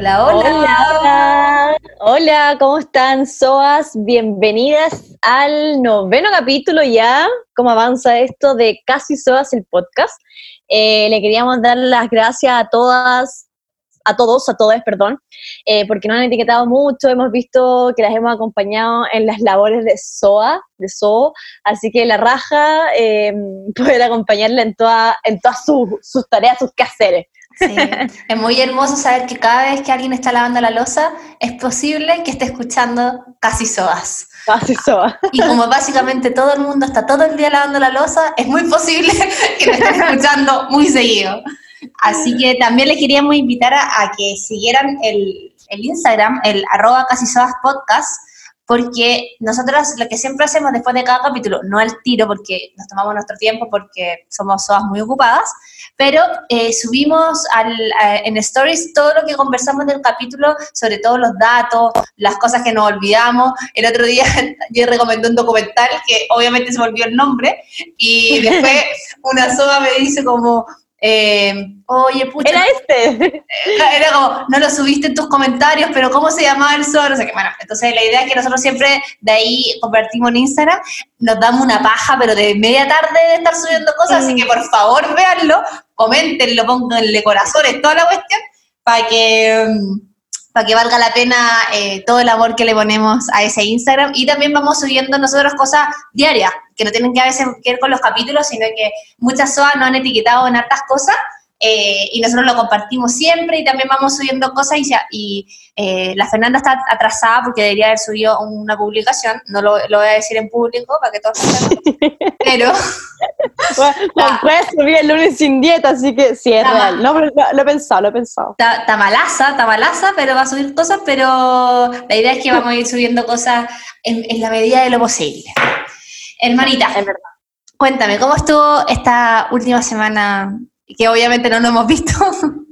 Hola, hola. Hola, hola, ¿cómo están, Soas? Bienvenidas al noveno capítulo ya, cómo avanza esto de Casi Soas, el podcast. Eh, le queríamos dar las gracias a todas, a todos, a todas, perdón, eh, porque nos han etiquetado mucho, hemos visto que las hemos acompañado en las labores de SOA, de SO, así que la raja eh, poder acompañarla en, toda, en todas sus, sus tareas, sus quehaceres. Sí, es muy hermoso saber que cada vez que alguien está lavando la losa, es posible que esté escuchando casi soas. Casi soas. Y como básicamente todo el mundo está todo el día lavando la losa, es muy posible que me estén escuchando muy seguido. Así que también les queríamos invitar a, a que siguieran el, el, Instagram, el arroba casi soas podcast, porque nosotros lo que siempre hacemos después de cada capítulo, no al tiro porque nos tomamos nuestro tiempo porque somos soas muy ocupadas, pero eh, subimos al, a, en stories todo lo que conversamos del capítulo, sobre todos los datos, las cosas que nos olvidamos. El otro día yo recomendé un documental que obviamente se me olvidó el nombre y después una soa me dice como, eh, oye, pucha. Era este. Era como, no lo subiste en tus comentarios, pero ¿cómo se llamaba el sol? No sé qué. Bueno, entonces la idea es que nosotros siempre de ahí convertimos en Instagram, nos damos una paja, pero de media tarde de estar subiendo cosas, así que por favor véanlo, coméntenlo, pónganle corazones, toda la cuestión, para que. para que valga la pena eh, todo el amor que le ponemos a ese Instagram. Y también vamos subiendo nosotros cosas diarias, que no tienen que a veces que ver con los capítulos, sino que muchas SOAS nos han etiquetado en hartas cosas. Eh, y nosotros lo compartimos siempre y también vamos subiendo cosas y, y eh, la Fernanda está atrasada porque debería haber subido una publicación, no lo, lo voy a decir en público para que todos sepan, pero... bueno, ah, puedes subir el lunes sin dieta, así que sí, es real. No, pero lo, lo, he pensado, lo he pensado. Está malaza, está malaza, pero va a subir cosas, pero la idea es que vamos a ir subiendo cosas en, en la medida de lo posible. Hermanita, es verdad. cuéntame, ¿cómo estuvo esta última semana que obviamente no nos hemos visto.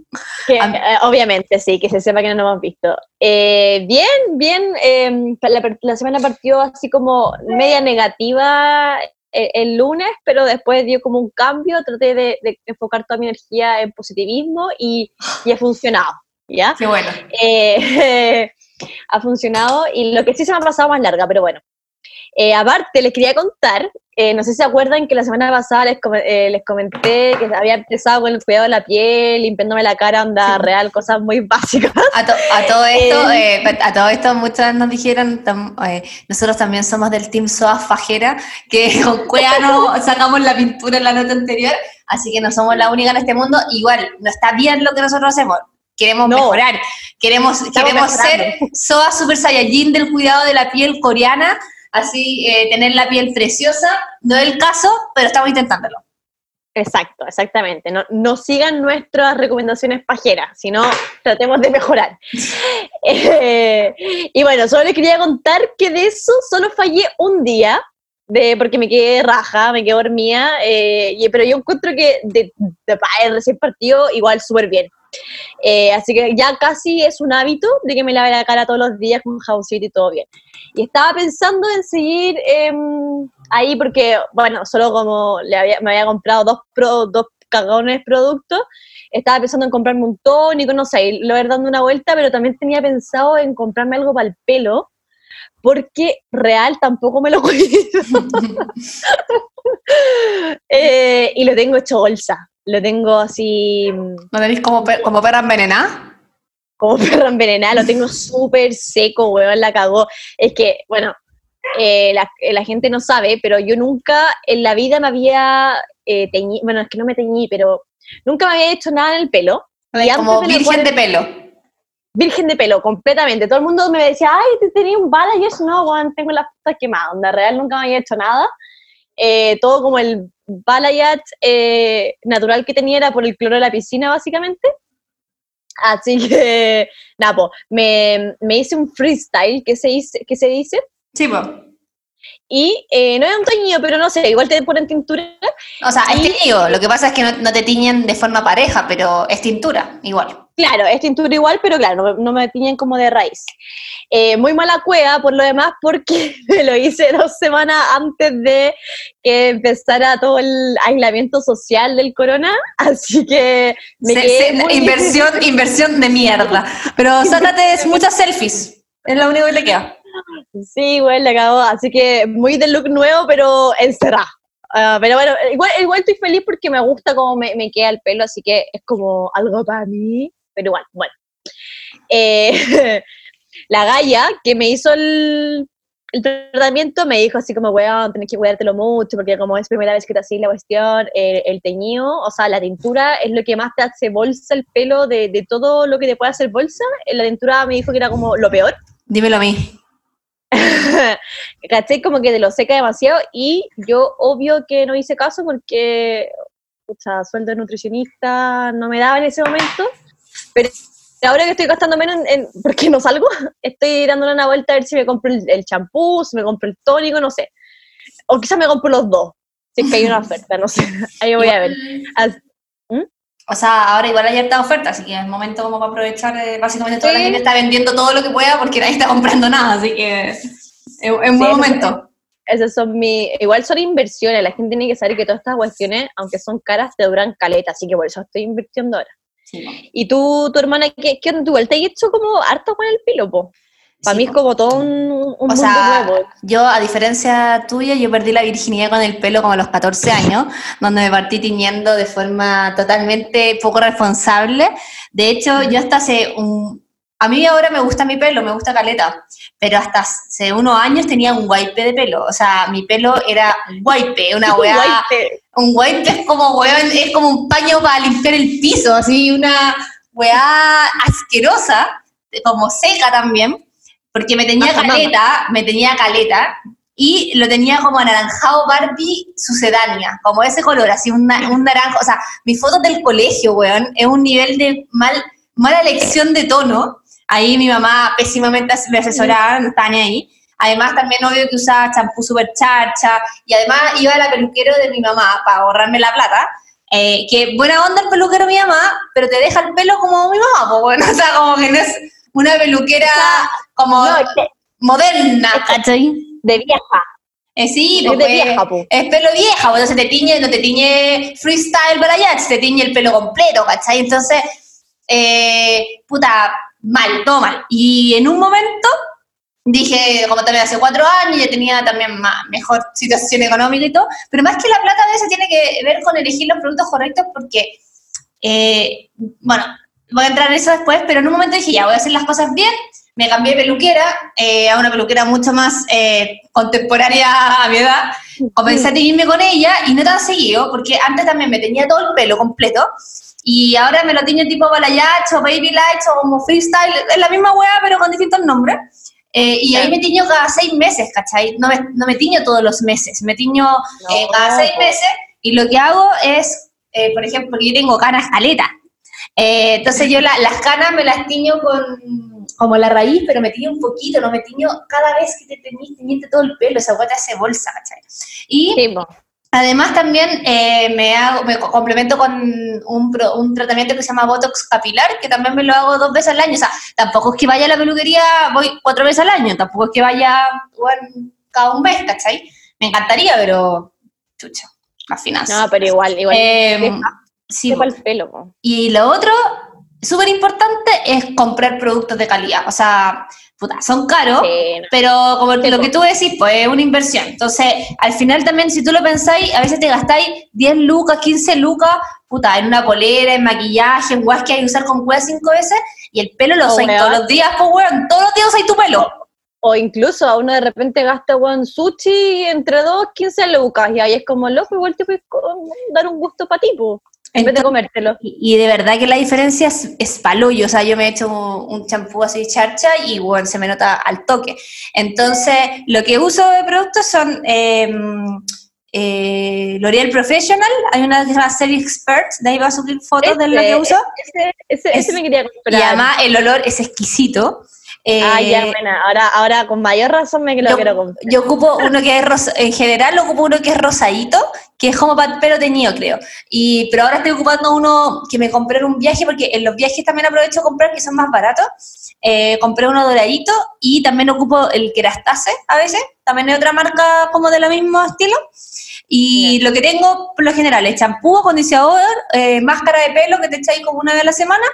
Que, eh, obviamente, sí, que se sepa que no nos hemos visto. Eh, bien, bien, eh, la, la, semana partió así como media negativa el, el, lunes, pero después dio como un cambio, traté de, de enfocar toda mi energía en positivismo y, y ha funcionado, ¿ya? Qué bueno. ha funcionado y lo que sí se me ha pasado más larga, pero bueno. Aparte, les quería contar eh, no sé si se acuerdan que la semana pasada les, eh, les, comenté que había empezado con el cuidado de la piel, limpiándome la cara, onda sí. real, cosas muy básicas. A, to a todo esto, eh, a todo esto muchas nos dijeron, nosotros también somos del Team SOA Fajera, que con Cuea no sacamos la pintura en la nota anterior, así que no somos la única en este mundo. Igual, no está bien lo que nosotros hacemos, queremos no. mejorar, queremos, queremos ser SOA Super Saiyajin del cuidado de la piel coreana, así eh, tener la piel preciosa. No es el caso, pero estamos intentándolo. Exacto, exactamente. No, no sigan nuestras recomendaciones pajeras, sino tratemos de mejorar. eh, y bueno, solo les quería contar que de eso solo fallé un día, de, porque me quedé raja, me quedé dormida, eh, y, pero yo encuentro que de, de, de recién partido igual súper bien. Eh, así que ya casi es un hábito de que me lave la cara todos los días con jaboncito y todo bien. Y estaba pensando en seguir eh, ahí porque, bueno, solo como le había, me había comprado dos, pro, dos cagones productos, estaba pensando en comprarme un tónico, no sé, lo ver dando una vuelta, pero también tenía pensado en comprarme algo para el pelo, porque real tampoco me lo cuido. eh, y lo tengo hecho bolsa lo tengo así... ¿No tenéis como, como perra envenenada? Como perra envenenada, lo tengo súper seco, weón, la cagó. Es que, bueno, eh, la, la, gente no sabe, pero yo nunca en la vida me había eh, teñido, bueno, es que no me teñí, pero nunca me había hecho nada en el pelo. Como virgen de pelo. Virgen de pelo, completamente. Todo el mundo me decía, ay, te tenía un bala, y no, weón, tengo las putas quemadas. Onda real nunca me había hecho nada. Eh, todo como el balayage eh, natural que tenía era por el cloro de la piscina, básicamente. Así que, nada, po, me, me, hice un freestyle, que se dice? Que se dice? Sí, po. Y eh, no es un teñido, pero no sé, igual te ponen tintura. O sea, es teñido, lo que pasa es que no, no, te tiñen de forma pareja, pero es tintura, igual. Claro, es tintura igual, pero claro, no, no me tiñen como de raíz. Eh, muy mala cueva, por lo demás, porque me lo hice dos semanas antes de que empezara todo el aislamiento social del corona, así que me Se- quedé se- muy inversión, inversión de mierda. Pero sácate muchas selfies. Es lo único que le queda. Sí, güey, le acabó. Así que muy de look nuevo, pero encerrado. Ah, pero bueno, igual, igual estoy feliz porque me gusta cómo me, me queda el pelo, así que es como algo para mí. Pero igual, bueno. Eh, la Gaia, que me hizo el, el tratamiento, me dijo así como, weón, tenés que cuidártelo mucho, porque como es primera vez que te haces la cuestión, eh, el teñido, o sea, la tintura es lo que más te hace bolsa el pelo de, de todo lo que te puede hacer bolsa. La tintura me dijo que era como lo peor. Dímelo a mí. ¿Cachai? Como que te lo seca demasiado y yo obvio que no hice caso porque, pucha, sueldo de nutricionista no me daba en ese momento, pero ahora que estoy gastando menos en, en- porque no salgo, estoy dándole una vuelta a ver si me compro el el champú, si me compro el tónico, no sé. O quizás me compro los dos, si es que hay una oferta, no sé. Ahí voy a ver. As- O sea, ahora igual hay harta oferta, así que es momento como para aprovechar. eh, básicamente toda la Sí. gente está vendiendo todo lo que pueda porque nadie está comprando nada, así que es, es un Sí, buen momento. Esas son mi, igual son inversiones, la gente tiene que saber que todas estas cuestiones, aunque son caras, te duran caleta, así que por eso estoy invirtiendo ahora. Sí. ¿Y tú, tu hermana, qué, qué onda? ¿Tú igual te has hecho como harto con el pelo, po? Para Sí, mí es como todo un, un O mundo sea, nuevo. yo, a diferencia tuya, yo perdí la virginidad con el pelo como a los 14 años, donde me partí tiñendo de forma totalmente poco responsable. De hecho, yo hasta hace un... A mí ahora me gusta mi pelo, me gusta caleta, pero hasta hace unos años tenía un wipe de pelo. O sea, mi pelo era wipe, una weá... Un wipe es como, weón, es como un paño para limpiar el piso, así, una weá asquerosa, como seca también, porque me tenía Ajá, mamá. caleta, me tenía caleta, y lo tenía como anaranjado Barbie sucedánea, como ese color, así un, na- un naranjo, o sea, mis fotos del colegio, weón, es un nivel de mal, mala elección de tono, ahí mi mamá pésimamente me asesoraba, no estaba ni ahí, Además, también obvio que usaba champú super charcha y además iba a la peluquero de mi mamá para ahorrarme la plata. Eh, que buena onda el peluquero mi mamá, pero te deja el pelo como mi mamá, pues bueno, o sea, como que no es una peluquera como No, moderna, ¿cachai? de vieja. Eh, sí, Es pues, de vieja, po. es pelo vieja, pues, entonces te tiñe, no te tiñe freestyle para allá, te tiñe el pelo completo, ¿cachai? Entonces, eh, puta, mal, todo mal. Y en un momento dije, como también hace cuatro años, ya tenía también más, mejor situación económica y todo, pero más que la plata a veces tiene que ver con elegir los productos correctos porque, eh, bueno, voy a entrar en eso después, pero en un momento dije, ya, voy a hacer las cosas bien, me cambié de peluquera eh, a una peluquera mucho más eh, contemporánea a mi edad, comencé a teñirme con ella y no tan seguido, porque antes también me teñía todo el pelo completo, y ahora me lo tiño tipo balayage o baby lights o como freestyle, es la misma weá pero con distintos nombres. Eh, y ahí me tiño cada seis meses, ¿cachai? No me, no me tiño todos los meses, me tiño eh, No, cada seis meses y lo que hago es, eh, por ejemplo, porque yo tengo canas caleta. Eh, entonces yo la- las canas me las tiño con como la raíz, pero me tiño un poquito, no me tiño cada vez que te teñiste todo el pelo, esa guata hace bolsa, ¿cachai? Y Sí. Además también eh, me, hago, me co- complemento con un, pro- un tratamiento que se llama Botox capilar, que también me lo hago dos veces al año. O sea, tampoco es que vaya a la peluquería, voy cuatro veces al año, tampoco es que vaya bueno, cada un mes, ¿cachai? Me encantaría, pero chucha, las finanzas. No, pero igual, igual. Eh, sí, el pelo, po. y lo otro, súper importante, es comprar productos de calidad. O sea, puta, son caros, Sí, no. pero como Sí, lo que tú decís, pues es una inversión. Entonces, al final también, si tú lo pensáis, a veces te gastáis 10 lucas, 15 lucas, puta, en una polera, en maquillaje, en guas que hay que usar con cueva cinco veces, y el pelo lo usáis weón. todos los días, pues weón, todos los días usáis tu pelo. O incluso a uno de repente gasta one sushi entre dos, 15 lucas, y ahí es como loco, igual te puedes dar un gusto para ti, po, de comértelo. Y, y de verdad que la diferencia es, es palollo, o sea, yo me he hecho un champú así charcha y bueno, se me nota al toque. Entonces, lo que uso de productos son eh, eh, L'Oreal Professional, hay una que se llama Serie Expert, de ahí va a subir fotos de lo que Ese- uso, Ese, ese, ese Es- me quería y comprar. además el olor es exquisito. Eh, ah, ya, buena. Ahora, ahora con mayor razón me lo yo, quiero comprar. yo ocupo uno que es rosa, en general ocupo uno que es rosadito, que es como para pelo teñido, creo. Y, pero ahora estoy ocupando uno que me compré en un viaje, porque en los viajes también aprovecho a comprar que son más baratos. Eh, compré uno doradito y también ocupo el Kerastase a veces, también hay otra marca como de lo mismo estilo. Y lo que tengo, por lo general, es champú, acondicionador, eh, máscara de pelo que te echáis como una vez a la semana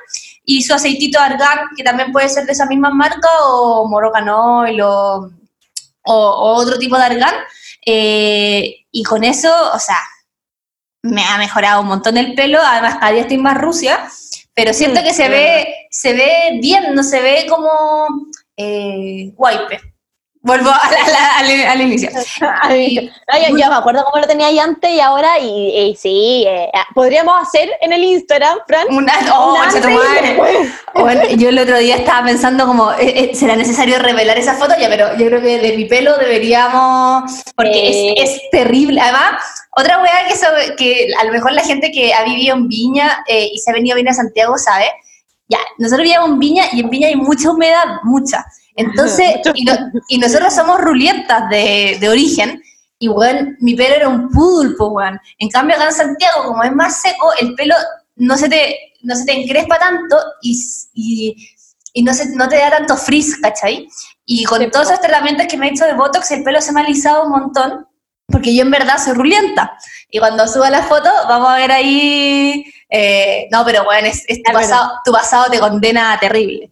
y su aceitito argán, que también puede ser de esa misma marca, o Morocanoil o, o, otro tipo de argán. Eh, y con eso, o sea, me ha mejorado un montón el pelo, además cada día estoy más rusia, pero siento mm, que se ve, se ve bien, no se ve como eh, wipe. Vuelvo al, inicio. yo, me acuerdo cómo lo tenía ahí antes y ahora, y, sí, eh, ah, podríamos hacer en el Instagram, Fran. Una, oh, yo el otro día estaba pensando como, eh, eh, ¿será necesario revelar esa foto? Ya, pero yo creo que de mi pelo deberíamos, porque es, es, terrible. Además, otra weá que, que a lo mejor la gente que ha vivido en Viña y se ha venido a a Santiago sabe, ya, nosotros vivíamos en Viña y en Viña hay mucha humedad, mucha. Entonces, y, nosotros somos rulientas de, de origen, y bueno, mi pelo era un pulpo, weón. En cambio, acá en Santiago, como es más seco, el pelo no se te, no se te encrespa tanto y, y, no, se, no te da tanto frizz, ¿cachai? Y con todos esos tratamientos que me he hecho de Botox, el pelo se me ha alisado un montón, porque yo en verdad soy rulienta. Y cuando suba la foto, vamos a ver ahí... Eh, no, pero bueno, es, tu, pasado, tu pasado te condena terrible.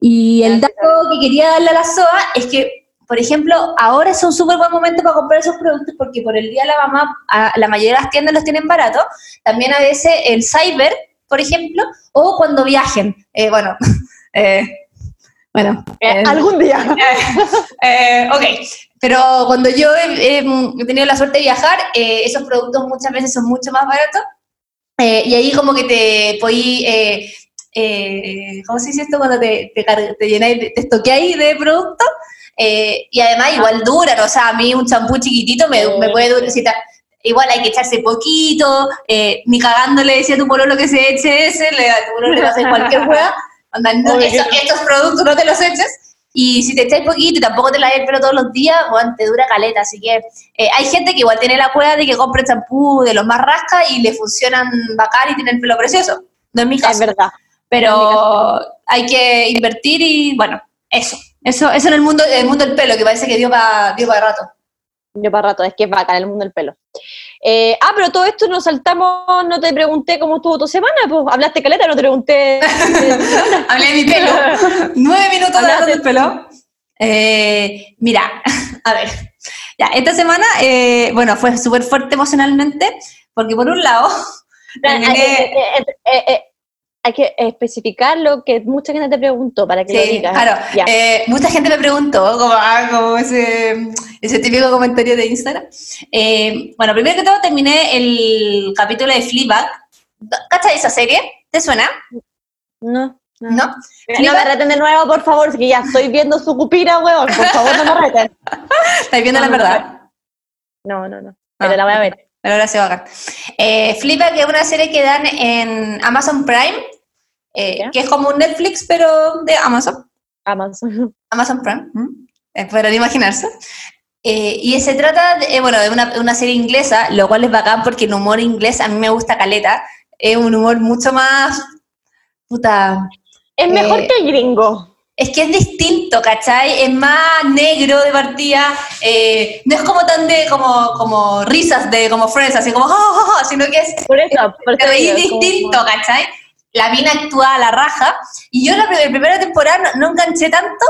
Y el dato que quería darle a la SOA es que, por ejemplo, ahora es un súper buen momento para comprar esos productos porque por el Día de la Mamá la mayoría de las tiendas los tienen baratos. También a veces el Cyber, por ejemplo, o cuando viajen. Eh, bueno, eh, bueno. Eh, algún día. ok, pero cuando yo he, tenido la suerte de viajar, esos productos muchas veces son mucho más baratos. y ahí como que te podí eh, ¿cómo se dice esto? Cuando te, te, te llenáis, te estoqueáis de producto. Eh, y además igual duran, o sea, a mí un champú chiquitito me, me puede durar, igual hay que echarse poquito, eh, ni cagándole decía a tu pololo que se eche ese, le, a tu pololo le hace cualquier hueá, no, estos productos no te los eches, y si te echáis poquito y tampoco te la el pelo todos los días, bueno, te dura caleta, así que eh, hay gente que igual tiene la cueva de que compre champú de los más rasca y le funcionan bacán y tiene el pelo precioso, no es mi caso. Es verdad. Pero hay que invertir y bueno, eso. Eso, eso en el mundo, el mundo del pelo, que parece que dio para dio rato. Dio para rato, es que es bacán el mundo del pelo. Eh, ah, pero todo esto nos saltamos, no te pregunté cómo estuvo tu semana, pues hablaste caleta, no te pregunté. Hablé de mi pelo. Nueve minutos hablando del pelo. Eh, mira, a ver, ya, esta semana, eh, bueno, fue súper fuerte emocionalmente, porque por un lado, hay que especificar lo que mucha gente te preguntó para que lo digas. Claro, eh, mucha gente me preguntó, como, ah, ese, ese, típico comentario de Instagram. Eh, bueno, primero que todo terminé el capítulo de Fleabag. ¿Cachai esa serie? ¿Te suena? No. ¿No? No me reten de nuevo, por favor, que ya estoy viendo su cupira, weón. Por favor, no me reten. ¿Estás viendo la verdad? No, no, no. Pero la voy a ver. Pero ahora se va a eh, Fleabag es una serie que dan en Amazon Prime eh, que es como un Netflix, pero de Amazon. Amazon. Amazon Prime, eh, podrán imaginarse. Eh, y se trata, de, bueno, de una, una, serie inglesa, lo cual es bacán porque el humor inglés a mí me gusta caleta. Es un humor mucho más... Puta... Es mejor que el gringo. Es que es distinto, ¿cachai? Es más negro de partida, no es como tan de, como, como risas de, como Friends, así como, oh, sino que es... Por eso, porque es distinto, ¿cachai? La mina actúa a la raja, y yo la, primera temporada no, enganché tanto,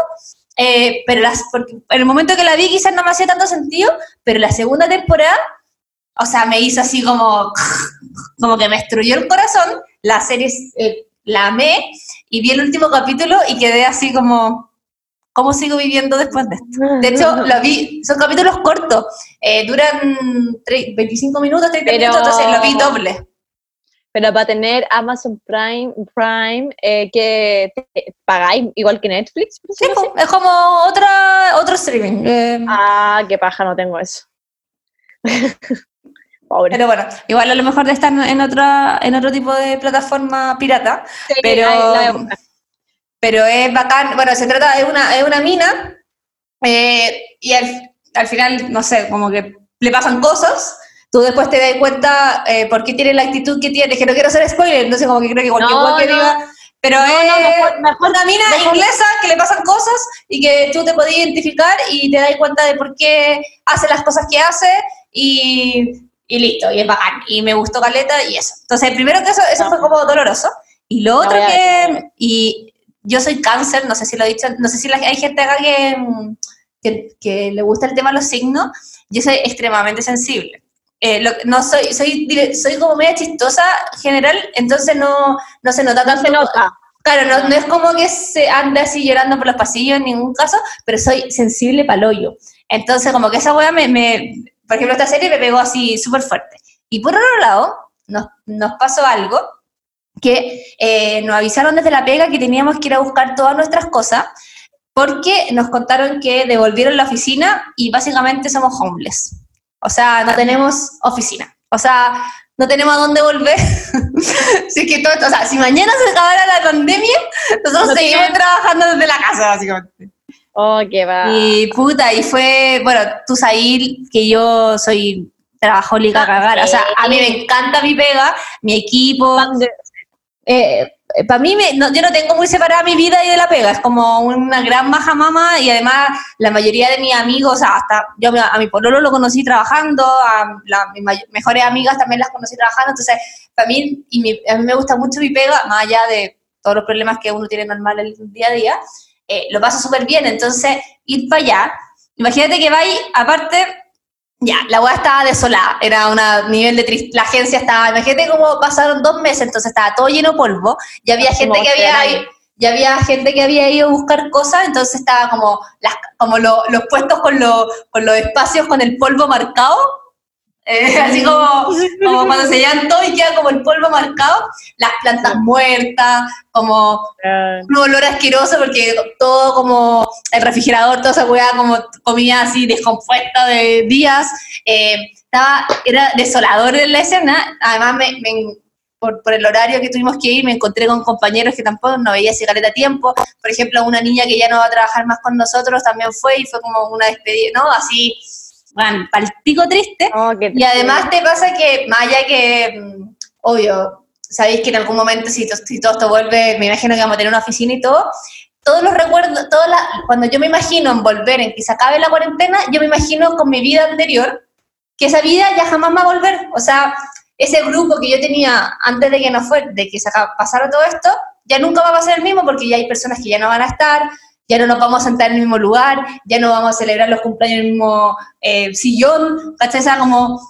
eh, pero las, en el momento que la vi quizás no me hacía tanto sentido, pero la segunda temporada, o sea, me hizo así como, como que me destruyó el corazón, la serie eh, la amé, y vi el último capítulo y quedé así como, ¿cómo sigo viviendo después de esto? De hecho, lo vi, son capítulos cortos, eh, duran 25 minutos, 30 minutos, entonces lo vi doble pero para tener Amazon Prime, Prime eh, que pagáis igual que Netflix. Sí, es como otra, otro streaming. Eh. Ah, qué paja, no tengo eso. Pobre. Pero bueno, igual a lo mejor de estar en otra, en otro tipo de plataforma pirata. pero, pero es bacán. Bueno, se trata de una, de una mina eh, y al, al final, no sé, como que le pasan cosas tú después te das cuenta eh, por qué tiene la actitud que tiene, que no quiero hacer spoiler, entonces como que creo que cualquier No, que no. diga, pero No, es no, mejor- mejor- una mina mejor- inglesa que le pasan cosas y que tú te podías identificar y te das cuenta de por qué hace las cosas que hace y, y listo, y es bacán, y me gustó Caleta y eso. Entonces, primero que eso, eso fue como doloroso, y lo otro que, y yo soy cáncer, no sé si lo he dicho, no sé si hay gente acá que, que, que le gusta el tema de los signos, yo soy extremadamente sensible. Eh, lo- no soy, soy, soy como media chistosa en general, entonces no, no se nota No tanto. se nota. Claro, no, no es como que se ande así llorando por los pasillos en ningún caso, pero soy sensible pa'l hoyo. Entonces, como que esa weá me, me- por ejemplo, esta serie me pegó así súper fuerte. Y por otro lado, nos, nos pasó algo que eh, nos avisaron desde la pega que teníamos que ir a buscar todas nuestras cosas porque nos contaron que devolvieron la oficina y básicamente somos homeless. O sea, no tenemos oficina. O sea, no tenemos a dónde volver. si, que todo esto- o sea, si mañana se acabara la pandemia, nosotros No seguimos tienen- trabajando desde la casa, básicamente. Oh, qué va. Y puta, y fue, bueno, tú sabes que yo soy trabajólica a cagar. O sea, a mí me encanta mi pega, mi equipo. De- para mí, me- no- yo no tengo muy separada mi vida y de la pega. Es como una gran baja mama y además la mayoría de mis amigos, hasta yo a mi pololo lo conocí trabajando, a la- mis mejores amigas también las conocí trabajando. Entonces, para mí, y mi- a mí me gusta mucho mi pega, más allá de todos los problemas que uno tiene normal el día a día, eh, lo paso súper bien. Entonces, ir para allá, imagínate que vais, aparte, ya, la weá estaba desolada, era un nivel de tristeza, la agencia estaba, imagínate cómo pasaron dos meses, entonces estaba todo lleno de polvo, ya había Como gente que había, ya había gente que había ido a buscar cosas, entonces estaba como, las, como lo- los puestos con, lo- con los espacios con el polvo marcado, eh, así como, como cuando se llevan todo y queda como el polvo marcado, las plantas muertas, como un olor asqueroso porque todo como el refrigerador, toda esa weá como comida así descompuesta de días, eh, estaba, era desolador en la escena, además me, me- por, por el horario que tuvimos que ir me encontré con compañeros que tampoco no veía ese caleta tiempo, por ejemplo una niña que ya no va a trabajar más con nosotros también fue y fue como una despedida, ¿no? Así, bueno, palpico triste, oh, y además te pasa que, más allá que, mm, obvio, sabéis que en algún momento, si, to- si todo esto vuelve, me imagino que vamos a tener una oficina y todo, todos los recuerdos, todas las- cuando yo me imagino en volver, en que se acabe la cuarentena, yo me imagino con mi vida anterior, que esa vida ya jamás va a volver. O sea, ese grupo que yo tenía antes de que no fue, de que se pasara todo esto, ya nunca va a ser el mismo porque ya hay personas que ya no van a estar, ya no nos vamos a sentar en el mismo lugar, ya no vamos a celebrar los cumpleaños en el mismo eh, sillón, ¿cachai? O sea, como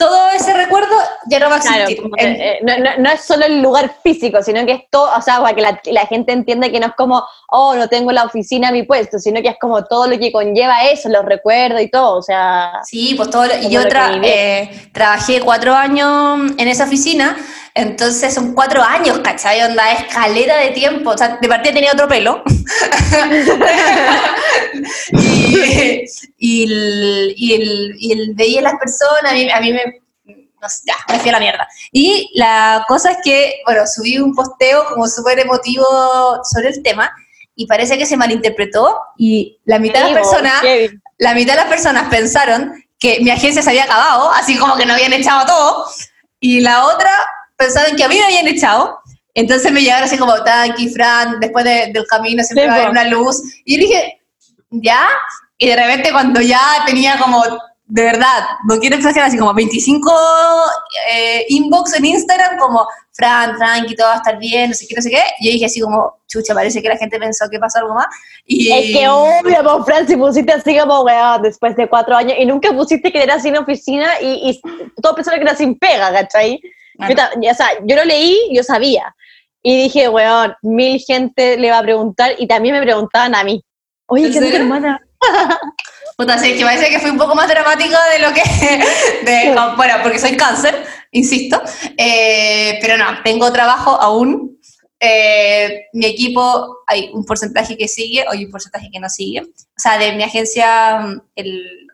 todo ese recuerdo ya no va a existir. En- eh, no, no- no es solo el lugar físico, sino que es todo, o sea, para que la, la gente entienda que no es como, oh, no tengo la oficina a mi puesto, sino que es como todo lo que conlleva eso, los recuerdos y todo, o sea, Sí, pues todo, lo- y yo tra- eh, trabajé cuatro años en esa oficina, entonces son cuatro años, ¿cachai? Onda, escalera de tiempo, o sea, de partida tenía otro pelo. y, y, el, y, el, y el- veía a las personas, a mí, a mí me, no sé, ya, me fui a la mierda. Y la cosa es que, bueno, subí un posteo como súper emotivo sobre el tema, y parece que se malinterpretó, y la mitad de las personas la mitad de las personas pensaron que mi agencia se había acabado, así como que no habían echado todo, y la otra pensaron que a mí me habían echado. Entonces me llegaron así como, Tanqui, Fran, después de- del camino siempre Sí, va a haber una luz. Y yo dije, ¿ya? Y de repente cuando ya tenía como, de verdad, no quiero exagerar, así como 25 eh, inbox en Instagram, como, Fran, tranqui, todo va a estar bien, no sé qué, no sé qué. Y yo dije así como, chucha, parece que la gente pensó que pasó algo más. Y, Es que obvio, pues, Fran, si pusiste así como, weón, después de cuatro años, y nunca pusiste que era sin oficina, y, y todos pensaron que era sin pega, ¿cachai? Ah, Yo o sea, yo lo leí, yo sabía, y dije, weón, mil gente le va a preguntar, y también me preguntaban a mí, oye, ¿En ¿qué es hermana? Puta, sí, que parece que fui un poco más dramática de lo que... de- bueno, porque soy cáncer, insisto. Eh, pero no, tengo trabajo aún. Eh, mi equipo, hay un porcentaje que sigue hay un porcentaje que no sigue. O sea, de mi agencia, mm, el,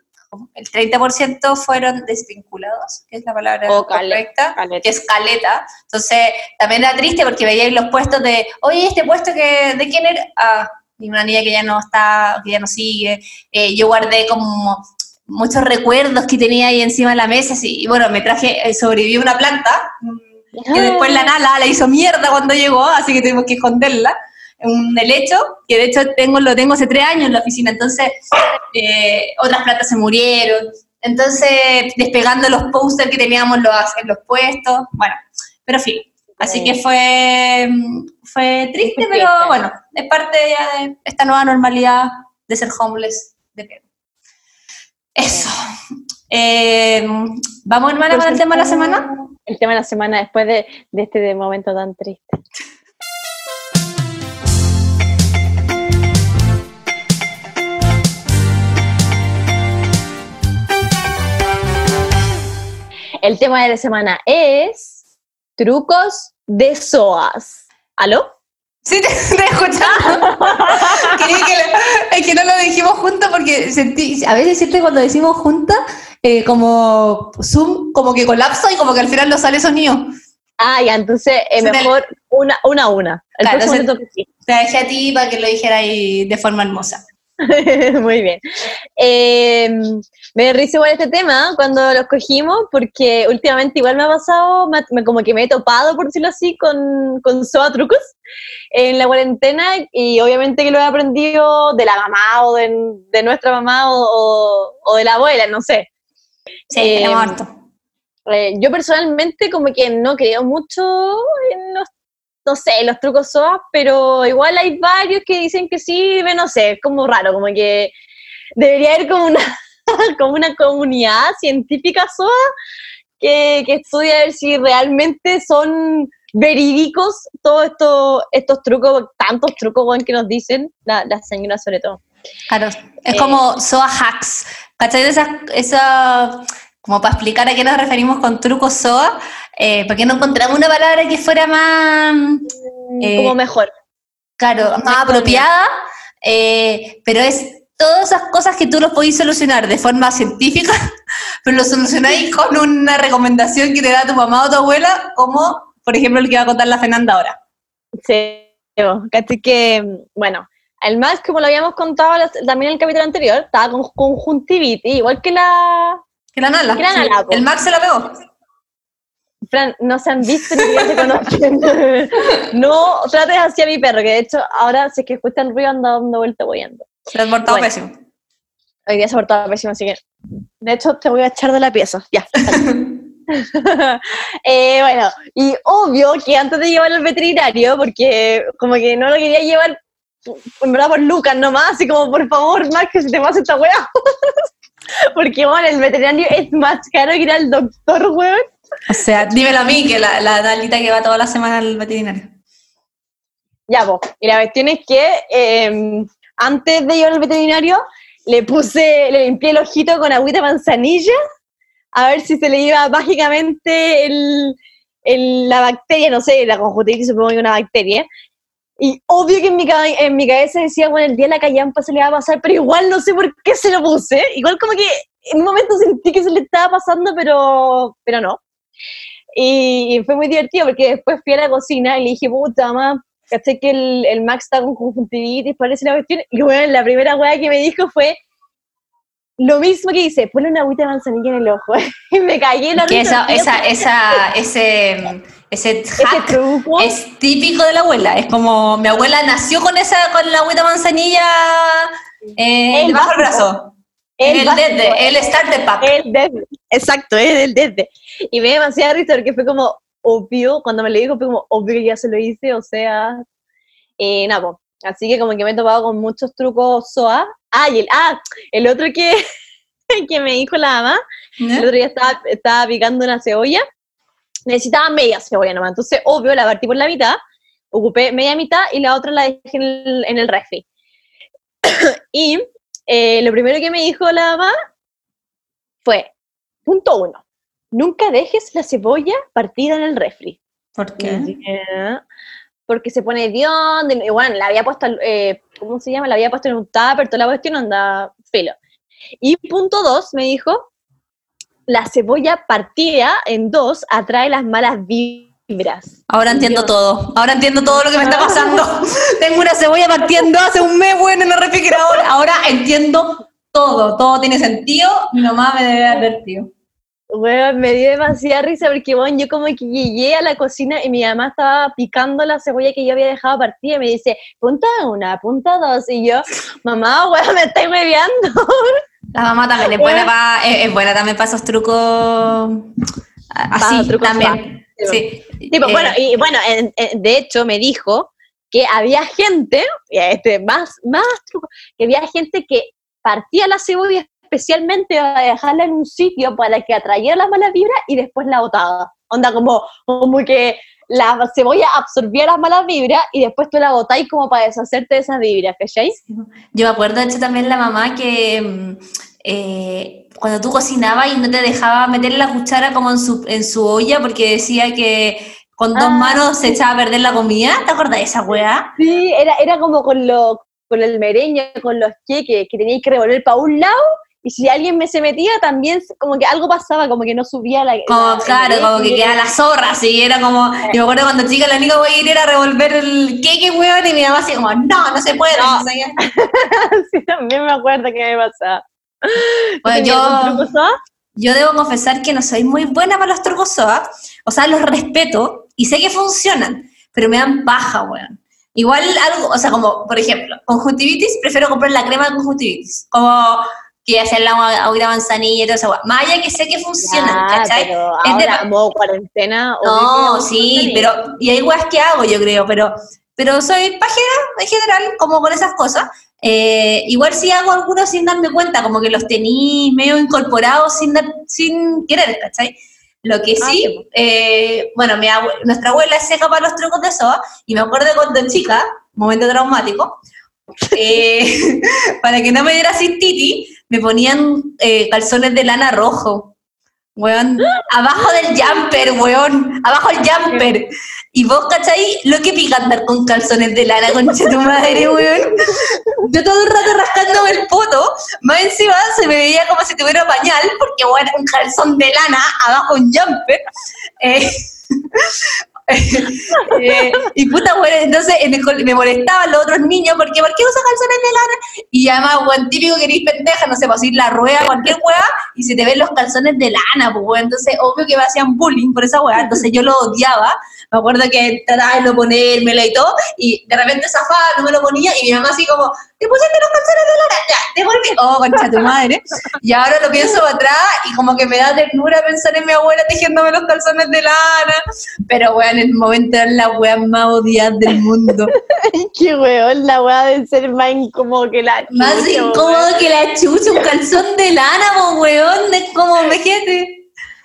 el 30% fueron desvinculados, que es la palabra Oh, correcta, caleta. que es caleta. Entonces, también era triste porque veía los puestos de, oye, este puesto que, ¿de quién era? Ah, y una niña que ya no está, que ya no sigue. Eh, yo guardé como muchos recuerdos que tenía ahí encima de la mesa, así, y bueno, me traje, eh, sobrevivió una planta, mm, que después la Nala la hizo mierda cuando llegó, así que tuvimos que esconderla, un helecho, que de hecho tengo, lo tengo hace tres años en la oficina, entonces eh, otras plantas se murieron, entonces despegando los posters que teníamos los, en los puestos, bueno, pero en fin, así que fue, fue triste, pero bueno, es parte ya de esta nueva normalidad de ser homeless de Perú. Eso. Eh, ¿Vamos, hermana, con el tema de la semana? El tema de la semana después de, de este momento tan triste. El tema de la semana es trucos de SOAS. ¿Aló? Sí, te estoy escuchando. que, es que no lo dijimos juntos porque sentí, a veces siempre cuando decimos juntas, eh, como Zoom, como que colapsa y como que al final no sale sonido. Ah, ya, entonces es mejor una, una a una. El claro, Te dejé a ti para que lo dijera ahí de forma hermosa. Muy bien. Eh, me risa igual este tema cuando lo escogimos, porque últimamente igual me ha pasado, como que me he topado, por decirlo así, con, con SOA trucos en la cuarentena y obviamente que lo he aprendido de la mamá o de, nuestra mamá o, de la abuela, no sé. Sí, eh, eh, yo personalmente como que no creo mucho en los no sé, los trucos SOA, pero igual hay varios que dicen que sirve, no sé, es como raro, como que debería haber como una, como una comunidad científica SOA que, que estudia a ver si realmente son verídicos todos estos, estos trucos, tantos trucos que nos dicen las la señoras sobre todo. Claro, es eh, como SOA hacks, ¿cachai? Esa, esa, como para explicar a qué nos referimos con trucos SOA, eh, porque no encontramos una palabra que fuera más... Eh, como mejor. Claro, más apropiada, eh, pero es todas esas cosas que tú los podéis solucionar de forma científica, pero lo solucionáis con una recomendación que te da tu mamá o tu abuela, como por ejemplo el que va a contar la Fernanda ahora. Sí, así que, bueno, el más, como lo habíamos contado también en el capítulo anterior, estaba con conjuntivitis, igual que la... Que la Nala. el Max se la pegó. Fran, no se han visto ni se conocen. no trates así a mi perro, que de hecho ahora si es que escucha el ruido anda dando vuelta boyando. Se ha portado pésimo. Hoy día se ha portado pésimo, así que de hecho te voy a echar de la pieza. Ya. eh, bueno, y obvio que antes de llevarlo al veterinario, porque como que no lo quería llevar en verdad por Lucas nomás, así como por favor, Max, que se te pase esta weá. porque bueno, el veterinario es más caro que ir al doctor, weón. O sea, dímelo a mí, que la, Dalita que va toda la semana al veterinario. Ya, vos. Y la cuestión es que em, antes de ir al veterinario, le puse, le limpié el ojito con agüita manzanilla, a ver si se le iba mágicamente el, la bacteria, no sé, la conjuntivitis supongo que una bacteria. Y obvio que en mi, en mi cabeza decía, bueno, el día de la callampa se le va a pasar, pero igual no sé por qué se lo puse. Igual como que en un momento sentí que se le estaba pasando, pero, pero no. Y, fue muy divertido porque después fui a la cocina y le dije, puta, mamá, caché que el, el, Max está con conjuntivitis, parece la cuestión. Y bueno, la primera weá que me dijo fue lo mismo que dice, ponle una agüita de manzanilla en el ojo. y me caí en la que esa, esa, esa, ese, ese hack truco? es típico de la abuela. Es como mi abuela nació con esa, con la agüita de manzanilla eh, debajo del brazo. El, el desde, el start pack. El desde, exacto, es el desde. Y me dio demasiada risa porque fue como obvio, cuando me lo dijo fue como obvio que ya se lo hice, o sea, eh, nada, así que como que me he topado con muchos trucos SOA. Ah, y el, ah, el otro que, que me dijo la mamá, el otro día estaba, estaba picando una cebolla, necesitaba media cebolla nomás, entonces obvio la partí por la mitad, ocupé media mitad y la otra la dejé en el, en el refri. y eh, lo primero que me dijo la mamá fue, punto uno, nunca dejes la cebolla partida en el refri. ¿Por qué? Porque se pone dion, y bueno, la había puesto, eh, ¿cómo se llama? La había puesto en un tupper, toda la cuestión anda filo. Y punto dos, me dijo, la cebolla partida en dos atrae las malas vibras. Ahora entiendo todo, ahora entiendo todo lo que me está pasando. Tengo una cebolla partiendo hace un mes, bueno, en el refrigerador, ahora entiendo todo, todo tiene sentido, mi mamá me debe advertido. Bueno, me dio demasiada risa porque, bueno, yo como que llegué a la cocina y mi mamá estaba picando la cebolla que yo había dejado partida y me dice, punta una, punta dos, y yo, mamá, bueno, me estoy mediando. La mamá también es buena, para, es, buena también para esos trucos así, trucos también. Sí. Tipo, bueno, eh, y bueno, de hecho me dijo que había gente, este, más, más truco, que había gente que partía la cebolla especialmente a dejarla en un sitio para que atrayera las malas vibras y después la botaba. Onda como, como que la cebolla absorbiera las malas vibras y después tú la botáis como para deshacerte de esas vibras, ¿cachai? Yo me acuerdo, de hecho, también la mamá que mm, eh, cuando tú cocinabas y no te dejaba meter la cuchara como en su, en su olla porque decía que con dos ah. manos se echaba a perder la comida, ¿te acuerdas de esa weá? Sí, era, era como con, lo, con el merengue, con los queques, que teníais que revolver para un lado y si alguien me se metía, también como que algo pasaba, como que no subía la... Como, claro, como que quedaba la zorra, así, era como... Yo me acuerdo cuando chica la única voy a ir era revolver el queque, weón, y mi mamá así como, no, no se puede. No. sí, también me acuerdo que me pasaba. Bueno, yo, yo debo confesar que no soy muy buena para los trucos o sea, los respeto y sé que funcionan, pero me dan paja, weón. Igual algo, o sea, como, por ejemplo, conjuntivitis, prefiero comprar la crema de conjuntivitis. Como que hacer la agua manzanilla y todo eso. Más allá que sé que funciona, ¿cachai? Pero ahora, modo cuarentena. No, sí, pero, y hay guas que hago, yo creo, pero, pero soy pajera en general, como con esas cosas. Eh, igual sí hago algunos sin darme cuenta, como que los tenéis medio incorporados sin, sin querer, ¿cachai? Lo que ah, sí, eh, bueno, mi nuestra abuela es seca para los trucos de soa, y me acuerdo cuando chica, momento traumático, eh, para que no me diera titi me ponían eh, calzones de lana rojo. Weón, abajo del jumper, weón, abajo el jumper. Y vos, ¿cachai? Lo que pica andar con calzones de lana, concha tu madre, weón. Yo todo el rato rascándome el poto, más encima se me veía como si tuviera pañal, porque, weón, un calzón de lana, abajo un jumper. Eh, Eh, y puta, bueno, entonces en el, me molestaban los otros niños porque ¿por qué usas calzones de lana? Y además, buen típico que eres pendeja, no sé, pues ir la rueda, cualquier weá, y se te ven los calzones de lana, pues weón. Entonces, obvio que me hacían bullying por esa weá, entonces yo lo odiaba. Me acuerdo que trataba de no ponérmelo y todo, y de repente zafaba, no me lo ponía, y mi mamá así como, ¿te pusiste los calzones de lana? Ya, devolví. Oh, concha tu madre. Y ahora lo pienso atrás y como que me da ternura pensar en mi abuela tejiéndome los calzones de lana. Pero, weón, en el momento era la weá más odiada del mundo. Qué weón, la weá de ser más incómodo que la chucha. Más incómodo que la chucha, un calzón de lana, weón, es como, imagínate.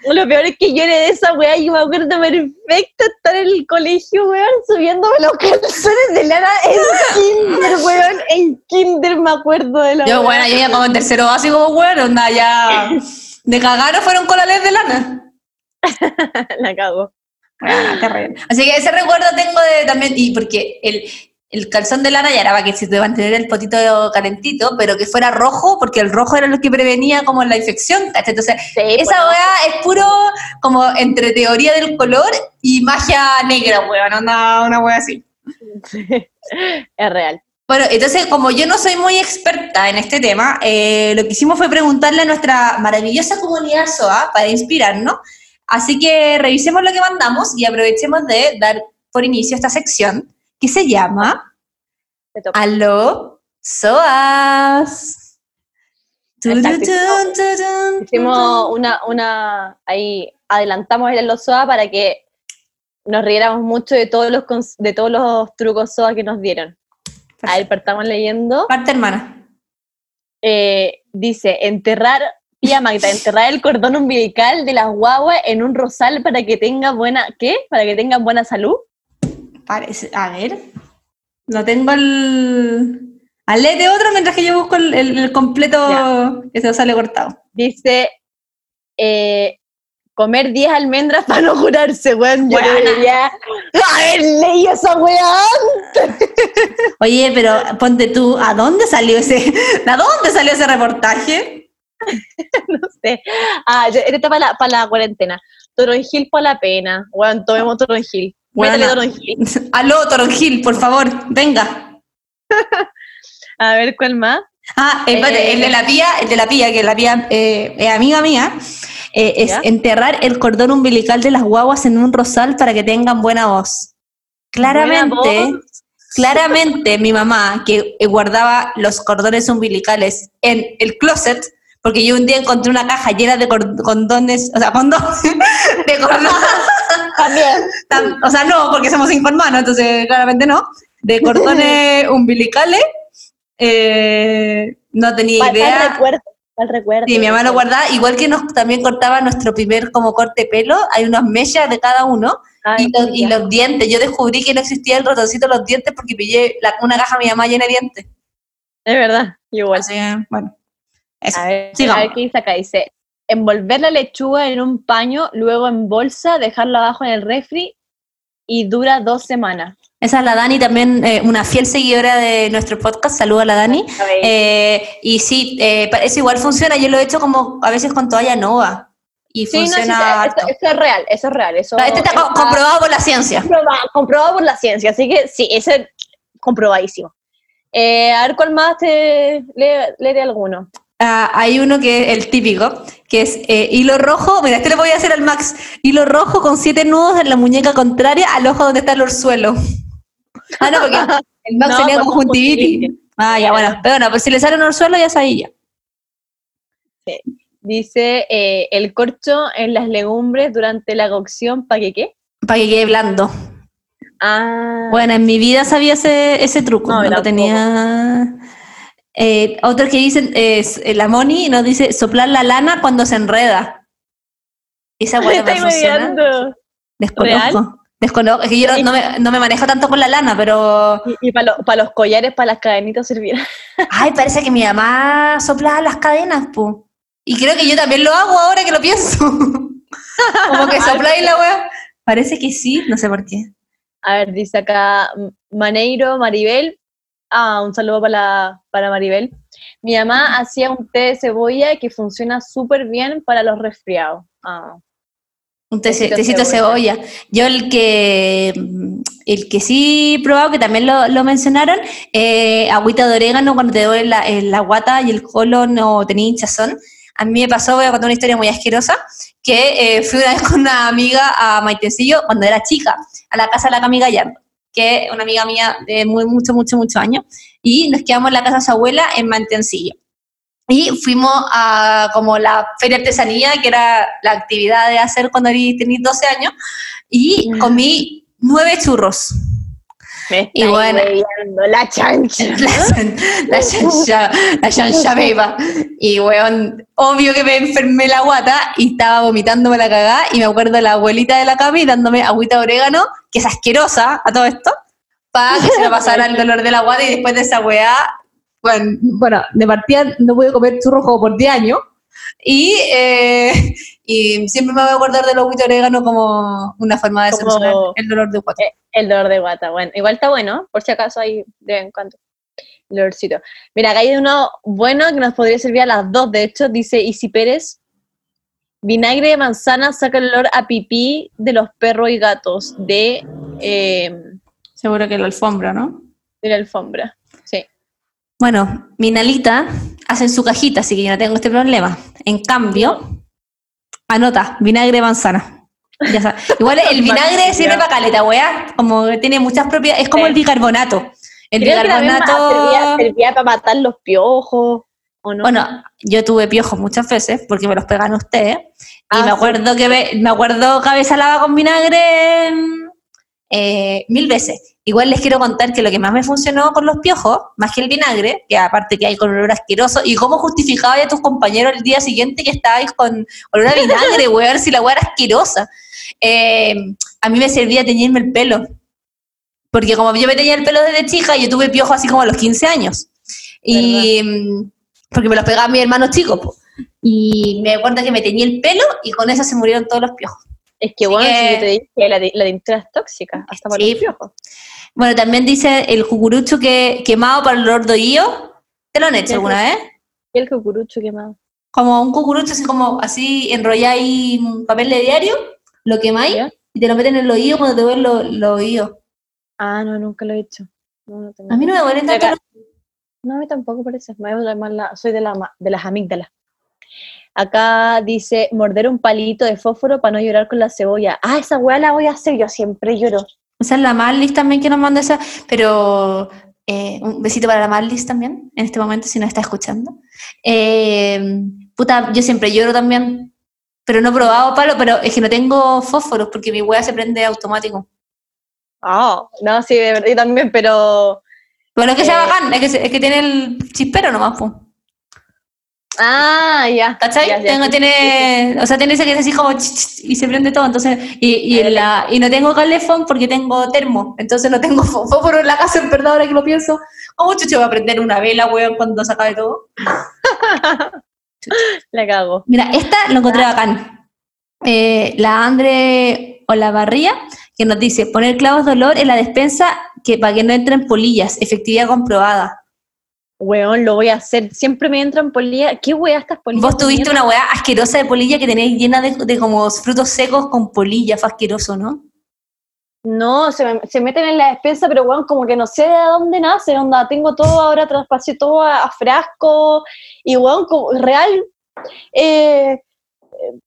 Lo peor es que yo era de esa weá y me acuerdo perfecto estar en el colegio, weón, subiéndome los calzones de lana en kinder, weón. En kinder me acuerdo de la Yo, bueno, yo ya como en tercero básico, weón, onda, ya de cagar o fueron con la ley de lana. la cago. Ah, Así que ese recuerdo tengo de también, y porque el, el calzón de lana ya era para que se te mantener el potito calentito, pero que fuera rojo, porque el rojo era lo que prevenía como la infección, Entonces, esa weá es puro como entre teoría del color y magia negra, weón, una, una weá así. es real. Bueno, entonces, como yo no soy muy experta en este tema, eh, lo que hicimos fue preguntarle a nuestra maravillosa comunidad SOA para inspirarnos. Así que revisemos lo que mandamos y aprovechemos de dar por inicio esta sección que se llama Aló Soas. Hicimos una, una, ahí adelantamos el los SOA para que nos riéramos mucho de todos los, de todos los trucos SOA que nos dieron. Ahí partamos leyendo. Parte hermana. Eh, dice, enterrar, tía Magda, enterrar el cordón umbilical de las guaguas en un rosal para que tenga buena, ¿qué? Para que tengan buena salud. Parece, a ver. No tengo el. de otro mientras que yo busco el, completo que se sale cortado. Dice. Eh, comer 10 almendras para no curarse, weón. Yo debería haber leído esa weá Oye, pero ponte tú, ¿a dónde salió ese, ¿a dónde salió ese reportaje? no sé. Ah, está para la, para la cuarentena. Toronjil por la pena. Weón, tomemos Toronjil. Toronjil. Aló, Toronjil, por favor, venga. A ver, ¿cuál más? Ah, espérate, el de la pía, el de la pía, que la pía eh, es amiga mía, eh, es enterrar el cordón umbilical de las guaguas en un rosal para que tengan buena voz. Claramente, Buena voz. claramente mi mamá, que eh, guardaba los cordones umbilicales en el closet, porque yo un día encontré una caja llena de condones, o sea, condones, de cordones, También. Tam- o sea, no, porque somos cinco hermanos, entonces claramente no, de cordones umbilicales, eh, no tenía idea. el recuerdo. El recuerdo. Sí, mi mamá lo guardaba, igual que nos también cortaba nuestro primer como corte pelo, hay unas mechas de cada uno, Ay, y, los, y los dientes, yo descubrí que no existía el ratoncito de los dientes porque pillé la- una caja de mi mamá llena de dientes. Es verdad, igual. Así bueno, eso. A ver, Sigamos. a ver qué dice acá. Dice, envolver la lechuga en un paño, luego en bolsa, dejarlo abajo en el refri y dura dos semanas. Esa es la Dani, también eh, una fiel seguidora de nuestro podcast, saluda a la Dani. Eh, y sí, eh, eso igual funciona, yo lo he hecho como a veces con toalla nova y sí, no, sí, funciona eso, es real, eso es real. Eso Este está co- comprobado por la ciencia. comprobado, comprobado por la ciencia, así que sí, ese es comprobadísimo. Eh, a ver, ¿cuál más te lee, léete alguno? Ah, hay uno que es el típico, que es eh, hilo rojo, mira, este le voy a hacer al Max, hilo rojo con siete nudos en la muñeca contraria al ojo donde está el orzuelo. Ah, no, porque el Max No, tenía por conjuntivitis. Ah, ya, bueno, pero bueno, pues si le sale un orzuelo ya sabía. Dice, eh, el corcho en las legumbres durante la cocción, ¿para qué qué? Para que quede blando. Ah, Bueno, en mi vida sabía ese, ese truco, No, no, lo tenía. Eh, otro que dicen es eh, la Moni nos dice soplar la lana cuando se enreda. Esa me funciona. mediando. Desconozco. Desconozco. Es que yo no, no me, no me manejo tanto con la lana, pero. Y, para los collares, para las cadenitas servirá. Ay, parece que mi mamá soplaba las cadenas, pu. Y creo que yo también lo hago ahora que lo pienso. Como que sopláis la wea. Parece que sí, no sé por qué. A ver, dice acá Maneiro Maribel. Ah, un saludo para, para Maribel. Mi mamá hacía un té de cebolla que funciona súper bien para los resfriados. Ah, Un Tecito tecito de cebolla. cebolla. Yo el que el que sí he probado, que también lo, lo mencionaron, eh, agüita de orégano cuando te duele la, eh, la guata y el colon o tenía hinchazón. A mí me pasó, voy a contar una historia muy asquerosa, que eh, fui una vez con una amiga a Maitencillo cuando era chica, a la casa de la Cami Gallardo, que es una amiga mía de muy, mucho, mucho, muchos años, y nos quedamos en la casa de su abuela en Maitencillo. Y fuimos a como la feria artesanía, que era la actividad de hacer cuando tenías 12 años, y comí nueve churros. Me Y bueno. la chancha. La, chan- la chancha, la chancha beba. Y weón, obvio que me enfermé la guata y estaba vomitándome la cagada. Y me acuerdo de la abuelita de la Cami dándome agüita de orégano, que es asquerosa a todo esto, para que se me pasara el dolor de la guata. Y después de esa weá, bueno, bueno de partida no pude comer churros como por 10 años. Y, eh, y siempre me voy a acordar del agüita orégano como una forma de Como- solucionar el dolor de guata. El dolor de guata. Bueno, igual está bueno, por si acaso hay de vez en cuando. El dolorcito. Mira, acá hay uno bueno que nos podría servir a las dos, de hecho, dice Isi Pérez. Vinagre de manzana saca el olor a pipí de los perros y gatos de, eh, Seguro que la alfombra, ¿no? de la alfombra. Sí. Bueno, mi Nalita hace en su cajita, así que yo no tengo este problema. En cambio, anota, vinagre manzana. Ya sabes. Igual el vinagre sirve para caleta, weá. Como tiene muchas propiedades. Es como el bicarbonato. El Creo que también bicarbonato. servía, servía para matar los piojos, ¿o no? Bueno, yo tuve piojos muchas veces porque me los pegan ustedes. Y Ah, me sí. acuerdo que me, me acuerdo cabeza lava con vinagre eh, mil veces. Igual les quiero contar que lo que más me funcionó con los piojos, más que el vinagre, que aparte que hay con olor asqueroso, y cómo justificaba a tus compañeros el día siguiente que estabais con olor a vinagre, weón, si la weá era asquerosa. Eh, a mí me servía teñirme el pelo. Porque como yo me tenía el pelo desde chica, yo tuve piojos así como a los 15 años. Y porque me los pegaban mis hermanos chicos. po. Y me acuerdo que me teñí el pelo y con eso se murieron todos los piojos. Es que bueno, si que- yo te dije que la, la tintura es tóxica, hasta para Sí. los piojos. Bueno, también dice el cucurucho que quemado para el olor de oído. ¿Te lo han hecho alguna vez? El cucurucho quemado. Como un cucurucho así como así enrolláis papel de diario, lo quemáis ¿Ya? y te lo meten en el oído cuando te duelen los, los oídos. Ah, no, nunca lo he hecho. No, no tengo. A mí no me duelen tanto los No, a mí tampoco parece. Me voy a llamar la- soy de, la, de las amígdalas. Acá dice, morder un palito de fósforo para no llorar con la cebolla. Ah, esa weá la voy a hacer, yo siempre lloro. Esa es la Marlis también que nos manda esa, pero eh, un besito para la Marlis también, en este momento, si nos está escuchando. Eh, puta, yo siempre lloro también, pero no he probado palo, pero es que no tengo fósforos porque mi wea se prende automático. Ah, no, sí, de verdad, yo también, pero... Bueno, es que sea Eh. bacán, es que, es que tiene el chispero nomás, pues. Ah, ya. ¿Cachai? ya, ya, Tengo, tiene, o sea, tiene ese que es así como ch, ch, y se prende todo, entonces, y, y, en la, y no tengo calefón porque tengo termo, entonces no tengo fó- fósforo en la casa, en verdad, ahora que lo pienso. ¿Cómo chucho va a prender una vela, weón, cuando se acabe todo? La cago. Mira, esta lo encontré bacán. Eh, la Andre Olavarría, que nos dice, poner clavos de olor en la despensa que para que no entren polillas, efectividad comprobada. Weón, lo voy a hacer. Siempre me entran polillas. ¿Qué weá estas polillas? Vos tuviste una weá asquerosa de polilla que tenías llena de, de como frutos secos con polilla, fue asqueroso, ¿no? No, se, me- se meten en la despensa, pero weón, como que no sé de dónde nace, onda, tengo todo ahora, traspasé todo a, a frasco, y weón, como, real, eh, eh,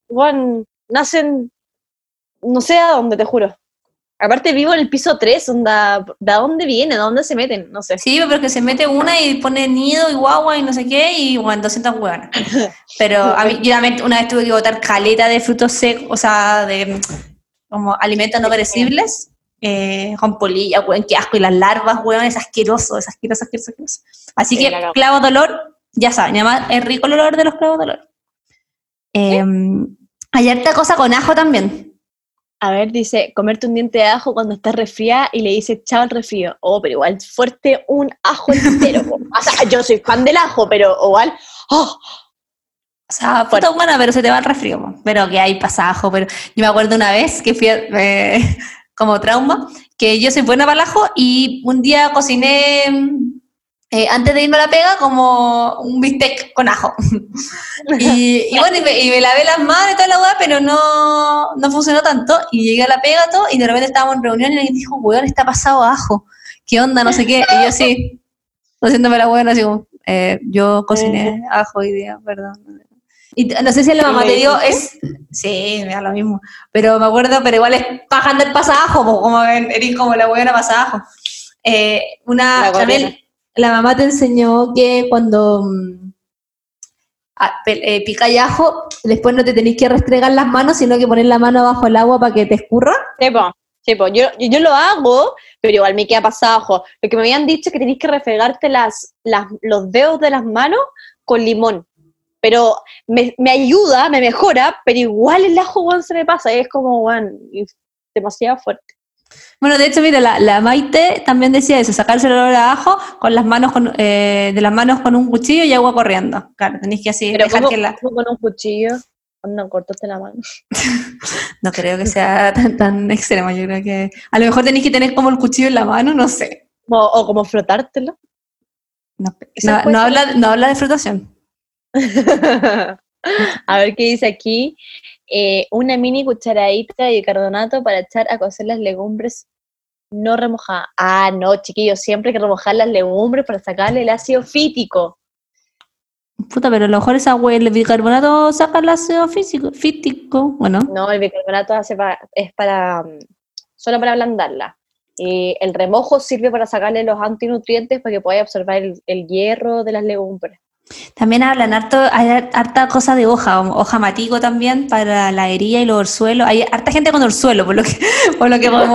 weón, nacen, no sé a dónde, te juro. Aparte vivo en el piso 3, onda, ¿de dónde viene? ¿De dónde se meten? No sé. Sí, pero que se mete una y pone nido y guagua y no sé qué, y bueno, 200 hueonas. Pero a mí, yo también una vez tuve que botar caleta de frutos secos, o sea, de como alimentos no perecibles, eh, con polilla, weón, qué asco, y las larvas, weón, es asqueroso, es asqueroso, asqueroso, asqueroso. Así Sí, que la cago. clavos de olor, ya saben, además es rico el olor de los clavos de olor. Eh, hay harta cosa con ajo también. A ver, dice, comerte un diente de ajo cuando estás resfriada y le dices chao al resfrío. Oh, pero igual fuerte un ajo entero. o sea, yo soy fan del ajo, pero igual, oh, O sea, puta buena, pero se te va el resfrío. Pero que hay pasajo. Pero yo me acuerdo una vez que fui a- eh, como trauma, que yo soy buena para el ajo y un día cociné eh, antes de irme a la pega como un bistec con ajo. y, y bueno, y me, y me lavé las manos y toda la weá, pero no, no funcionó tanto. Y llegué a la pega todo y de repente estábamos en reunión y alguien dijo, weón, está pasado ajo. ¿Qué onda? No sé qué. Y yo sí, haciéndome la buena, así como, eh, yo cociné ajo hoy día, perdón. Y no sé si la mamá ¿Y te dio, es, sí, me da lo mismo, pero me acuerdo, pero igual es bajando el pasajo, como ven, eres como la buena pasajo. Eh, una, gorriana. La mamá te enseñó que cuando mm, a- pe- eh, picáis ajo, después no te tenéis que restregar las manos, sino que poner la mano bajo el agua para que te escurra. Sí. Yo, yo lo hago, pero igual me queda pasado ojo. Lo que me habían dicho es que tenéis que refregarte las, las, los dedos de las manos con limón. Pero me, ayuda, me mejora, pero igual el ajo, se me pasa. Es como, y demasiado fuerte. Bueno, de hecho, mira, la, la Maite también decía eso, sacarse el olor a ajo con las manos con, eh, de las manos con un cuchillo y agua corriendo. Claro, tenéis que así Pero dejar como, que la... con un cuchillo, cuando cortaste la mano. No creo que sea tan, tan extremo, yo creo que... A lo mejor tenéis que tener como el cuchillo en la mano, no sé. O, o como frotártelo. No, no- no habla, no habla de frotación. a ver qué dice aquí. Eh, una mini cucharadita de bicarbonato para echar a cocer las legumbres no remojadas. Ah, no, chiquillos, siempre hay que remojar las legumbres para sacarle el ácido fítico. Puta, pero a lo mejor esa agua, el bicarbonato saca el ácido físico, fítico, bueno. No, el bicarbonato hace pa- es para mm, solo para ablandarla. Y el remojo sirve para sacarle los antinutrientes para que pueda absorber el, el hierro de las legumbres. También hablan harto, hay harta cosa de hoja, hoja matico también para la herida y los orzuelos. Hay harta gente con orzuelo, por lo que, por lo que como...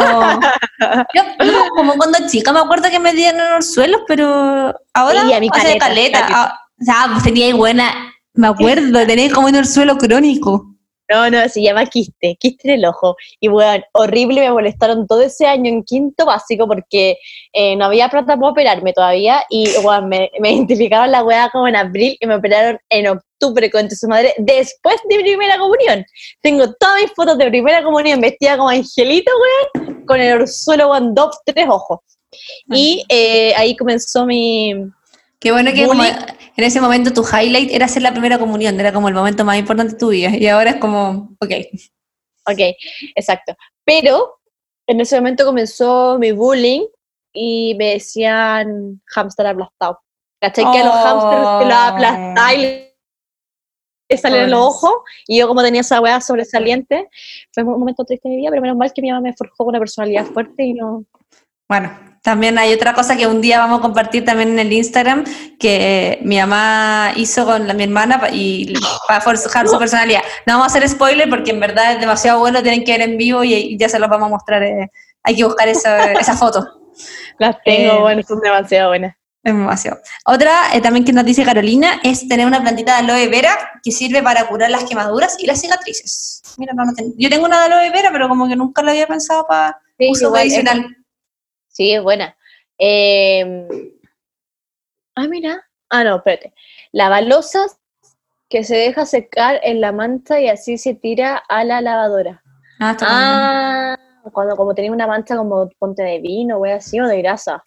Yo, yo como cuando chica me acuerdo que me dieron orzuelos, pero ahora Sí, a hace caleta, caleta. caleta. Ah, o sea, tenía buena, me acuerdo, tenía como un orzuelo crónico. No, no, se llama quiste, quiste en el ojo. Y bueno, horrible, me molestaron todo ese año en quinto básico porque eh, no había plata para operarme todavía y bueno, me, me identificaron la weá como en abril y me operaron en octubre con su madre después de primera comunión. Tengo todas mis fotos de primera comunión vestida como angelito, weón, con el orzuelo, weón, dos, tres ojos. Y eh, ahí comenzó mi... Qué bueno que como en ese momento tu highlight era hacer la primera comunión, era como el momento más importante de tu vida. Y ahora es como, ok. Ok, exacto. Pero en ese momento comenzó mi bullying y me decían hamster aplastado. ¿Cachai? Que a los hamsters te lo aplastáis y le salen los ojos. Y yo, como tenía esa weá sobresaliente, fue un momento triste de mi vida, pero menos mal que mi mamá me forjó una personalidad fuerte y no. Bueno, también hay otra cosa que un día vamos a compartir también en el Instagram, que mi mamá hizo con la, mi hermana y para forjar su personalidad. No vamos a hacer spoiler porque en verdad es demasiado bueno, tienen que ver en vivo y, ya se los vamos a mostrar. eh, hay que buscar esa, esa foto. Las tengo, Eh, bueno, son demasiado buenas. Es demasiado. Otra eh, también que nos dice Carolina es tener una plantita de aloe vera que sirve para curar las quemaduras y las cicatrices. Mira, no, no tengo- yo tengo una de aloe vera, pero como que nunca lo había pensado para Sí, uso igual, es- medicinal. Sí, es buena. Eh, ah, mira. Ah, no, espérate. La balosa que se deja secar en la manta y así se tira a la lavadora. Ah, está. Ah, cuando como tenía una mancha como ponte de vino, o así, o de grasa.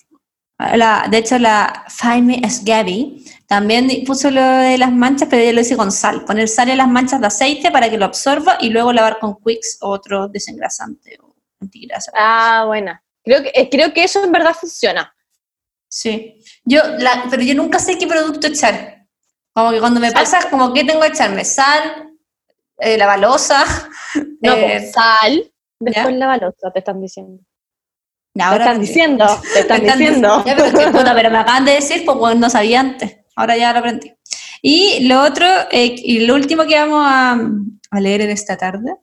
La- de hecho, la Jaime es Gaby también puso lo de las manchas, pero ella lo hice con sal. Poner sal en las manchas de aceite para que lo absorba y luego lavar con Quicks o otro desengrasante o antigrasa. Ah, buena. Creo que, eh, creo que eso en verdad funciona. Sí. Yo, la, pero yo nunca sé qué producto echar. Como que cuando me pasa, como que tengo que echarme sal, eh, la balosa. No, eh, pues, sal, después ¿ya? la balosa, te están diciendo. Te están diciendo, te están Me están diciendo. Ya, pero, puta, me acaban de decir, pues bueno, no sabía antes. Ahora ya lo aprendí. Y lo otro, eh, y lo último que vamos a, a leer en esta tarde.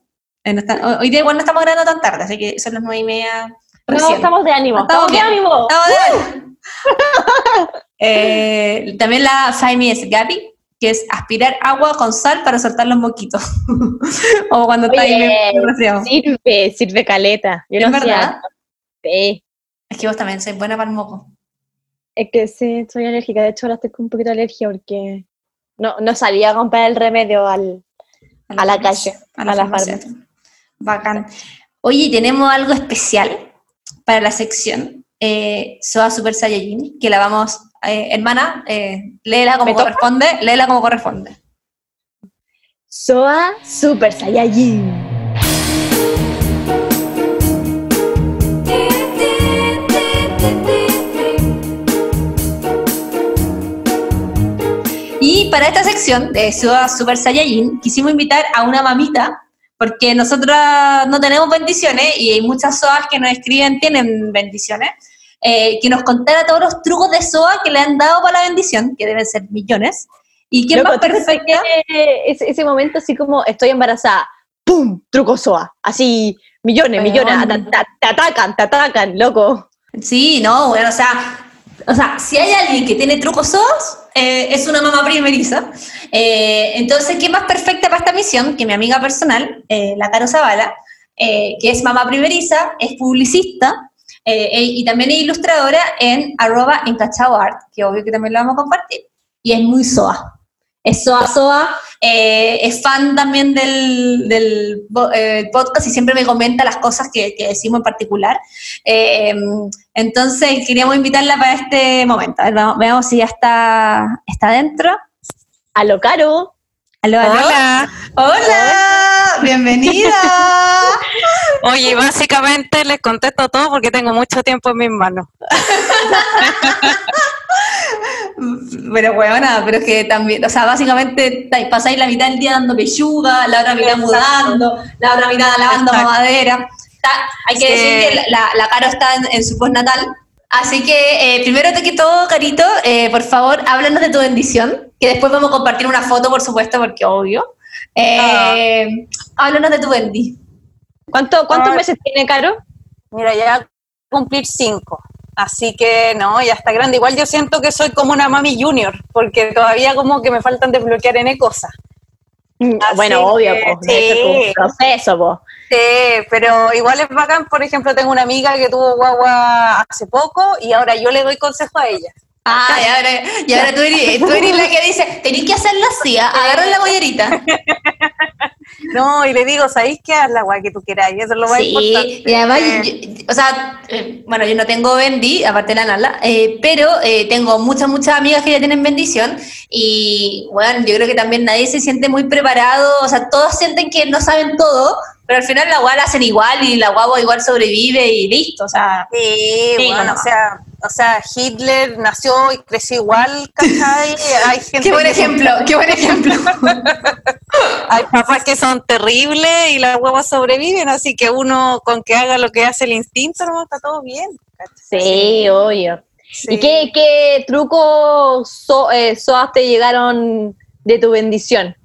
en esta- hoy- hoy día igual no estamos grabando tan tarde, así que son las nueve y media. No, estamos de ánimo, Estamos estamos, de ánimo. Estamos de- Eh, también la Jaime es Gaby, que es aspirar agua con sal para soltar los moquitos. o cuando está ahí. Sirve, sirve caleta. Yo ¿Es no verdad? Sí. Es que vos también sois buena para el moco. Es que sí, soy alérgica. De hecho, ahora estoy con un poquito de alergia porque no, no salía a comprar el remedio al, a la calle, A la, a la farmacia. Bacán. Oye, tenemos algo especial para la sección eh, Soa Super Saiyajin, que la vamos, eh, hermana, eh, léela como corresponde, léela como corresponde. Soa Super Saiyajin. Y para esta sección de Soa Super Saiyajin, quisimos invitar a una mamita, porque nosotras no tenemos bendiciones y hay muchas Soas que nos escriben tienen bendiciones, eh, que nos contara todos los trucos de Soa que le han dado para la bendición, que deben ser millones. ¿Y quién Loco, más ¿tú te perfecta? Ese, ese momento así como estoy embarazada, ¡pum! Truco Soa. Así, millones, millones. Te, te- te atacan, te atacan, loco. Sí, no, bueno, o sea, o sea, si hay alguien que tiene trucos SOAS, eh, es una mamá primeriza. Eh, entonces, ¿qué más perfecta para esta misión? Que mi amiga personal, eh, la Caro Zavala, que es mamá primeriza, es publicista e- y también es ilustradora en arroba encachado art, que obvio que también lo vamos a compartir, y es muy SOA. Es SOA SOA, eh, es fan también del, eh, podcast y siempre me comenta las cosas que, que decimos en particular. Eh, entonces queríamos invitarla para este momento. A ver, vamos- veamos si ya está, está dentro. A lo caro. ¿Aló, aló? Hola. Hola, bienvenida. Oye, básicamente les contesto todo porque tengo mucho tiempo en mis manos. pero weona, pero es que también, o sea, básicamente pasáis la mitad del día dando pechuga, la otra mitad mudando, la otra mitad lavando Exacto. mamadera. Está- hay que Sí. decir que la, la, Caro está en, en su postnatal. Así que, eh, primero que todo, Carito, eh, por favor, háblanos de tu bendición, que después vamos a compartir una foto, por supuesto, porque obvio. Eh, Háblanos de tu bendi. ¿Cuánto, ¿Cuántos Ay. meses tiene Caro? Mira, ya cumplir cinco. Así que no, ya está grande. Igual yo siento que soy como una mami junior, porque todavía como que me faltan desbloquear N cosas. Así bueno, obvio, que, pues, sí. proceso, pues. Sí, pero igual es bacán. Por ejemplo, tengo una amiga que tuvo guagua hace poco y ahora yo le doy consejo a ella. Ah, y ahora, y ahora tú, eres, tú eres la que dice, tenés que hacerla así, ¿ah? agarra la bollerita. No, y le digo, ¿sabéis qué? Haz la guay que tú quieras. Y eso es lo más Sí, importante. y además, yo- o sea, eh, bueno, yo no tengo bendi, aparte de la Nala, eh, pero eh, tengo muchas, muchas amigas que ya tienen bendición y, bueno, yo creo que también nadie se siente muy preparado, o sea, todos sienten que no saben todo, pero al final la guagua la hacen igual y la guagua igual sobrevive y listo, o sea, Sí, bueno, no. o sea, o sea, Hitler nació y creció igual, ¿cachai? Hay gente Qué buen que ejemplo, qué buen ejemplo. hay papás que son terribles y las huevas sobreviven, así que uno con que haga lo que hace el instinto, no está todo bien. ¿cachai? Sí, obvio. Sí. ¿Y qué, qué trucos so, eh, SOAS te llegaron de tu bendición?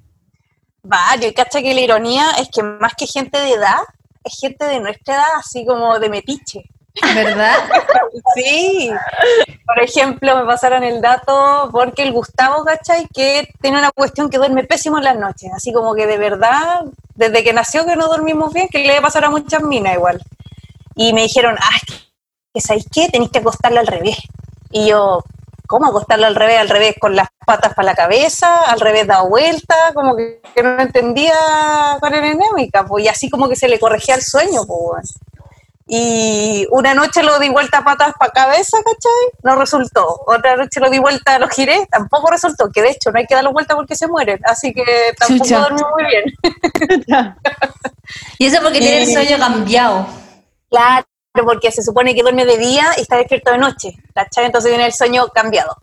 Varios, y cacha que la ironía es que más que gente de edad, es gente de nuestra edad, así como de metiche. ¿Verdad? Sí. Por ejemplo, me pasaron el dato porque el Gustavo, ¿cachai? Que tiene una cuestión que duerme pésimo en las noches. Así como que de verdad, desde que nació que no dormimos bien, que le pasar a muchas minas igual. Y me dijeron, ah, que, ¿sabéis qué? Tenéis que acostarla al revés. Y yo, ¿cómo acostarla al revés? Al revés con las patas para la cabeza, al revés dado vuelta, como que, no entendía cuál era la pues, y así como que se le corregía el sueño, pues. Y una noche lo di vuelta a patas para cabeza, ¿cachai? No resultó. Otra noche lo di vuelta, lo giré, tampoco resultó. Que de hecho no hay que darlo vuelta porque se mueren. Así que tampoco Chucha. dormí muy bien. Y eso porque tiene el sueño cambiado. Claro, porque se supone que duerme de día y está despierto de noche, ¿cachai? Entonces viene el sueño cambiado.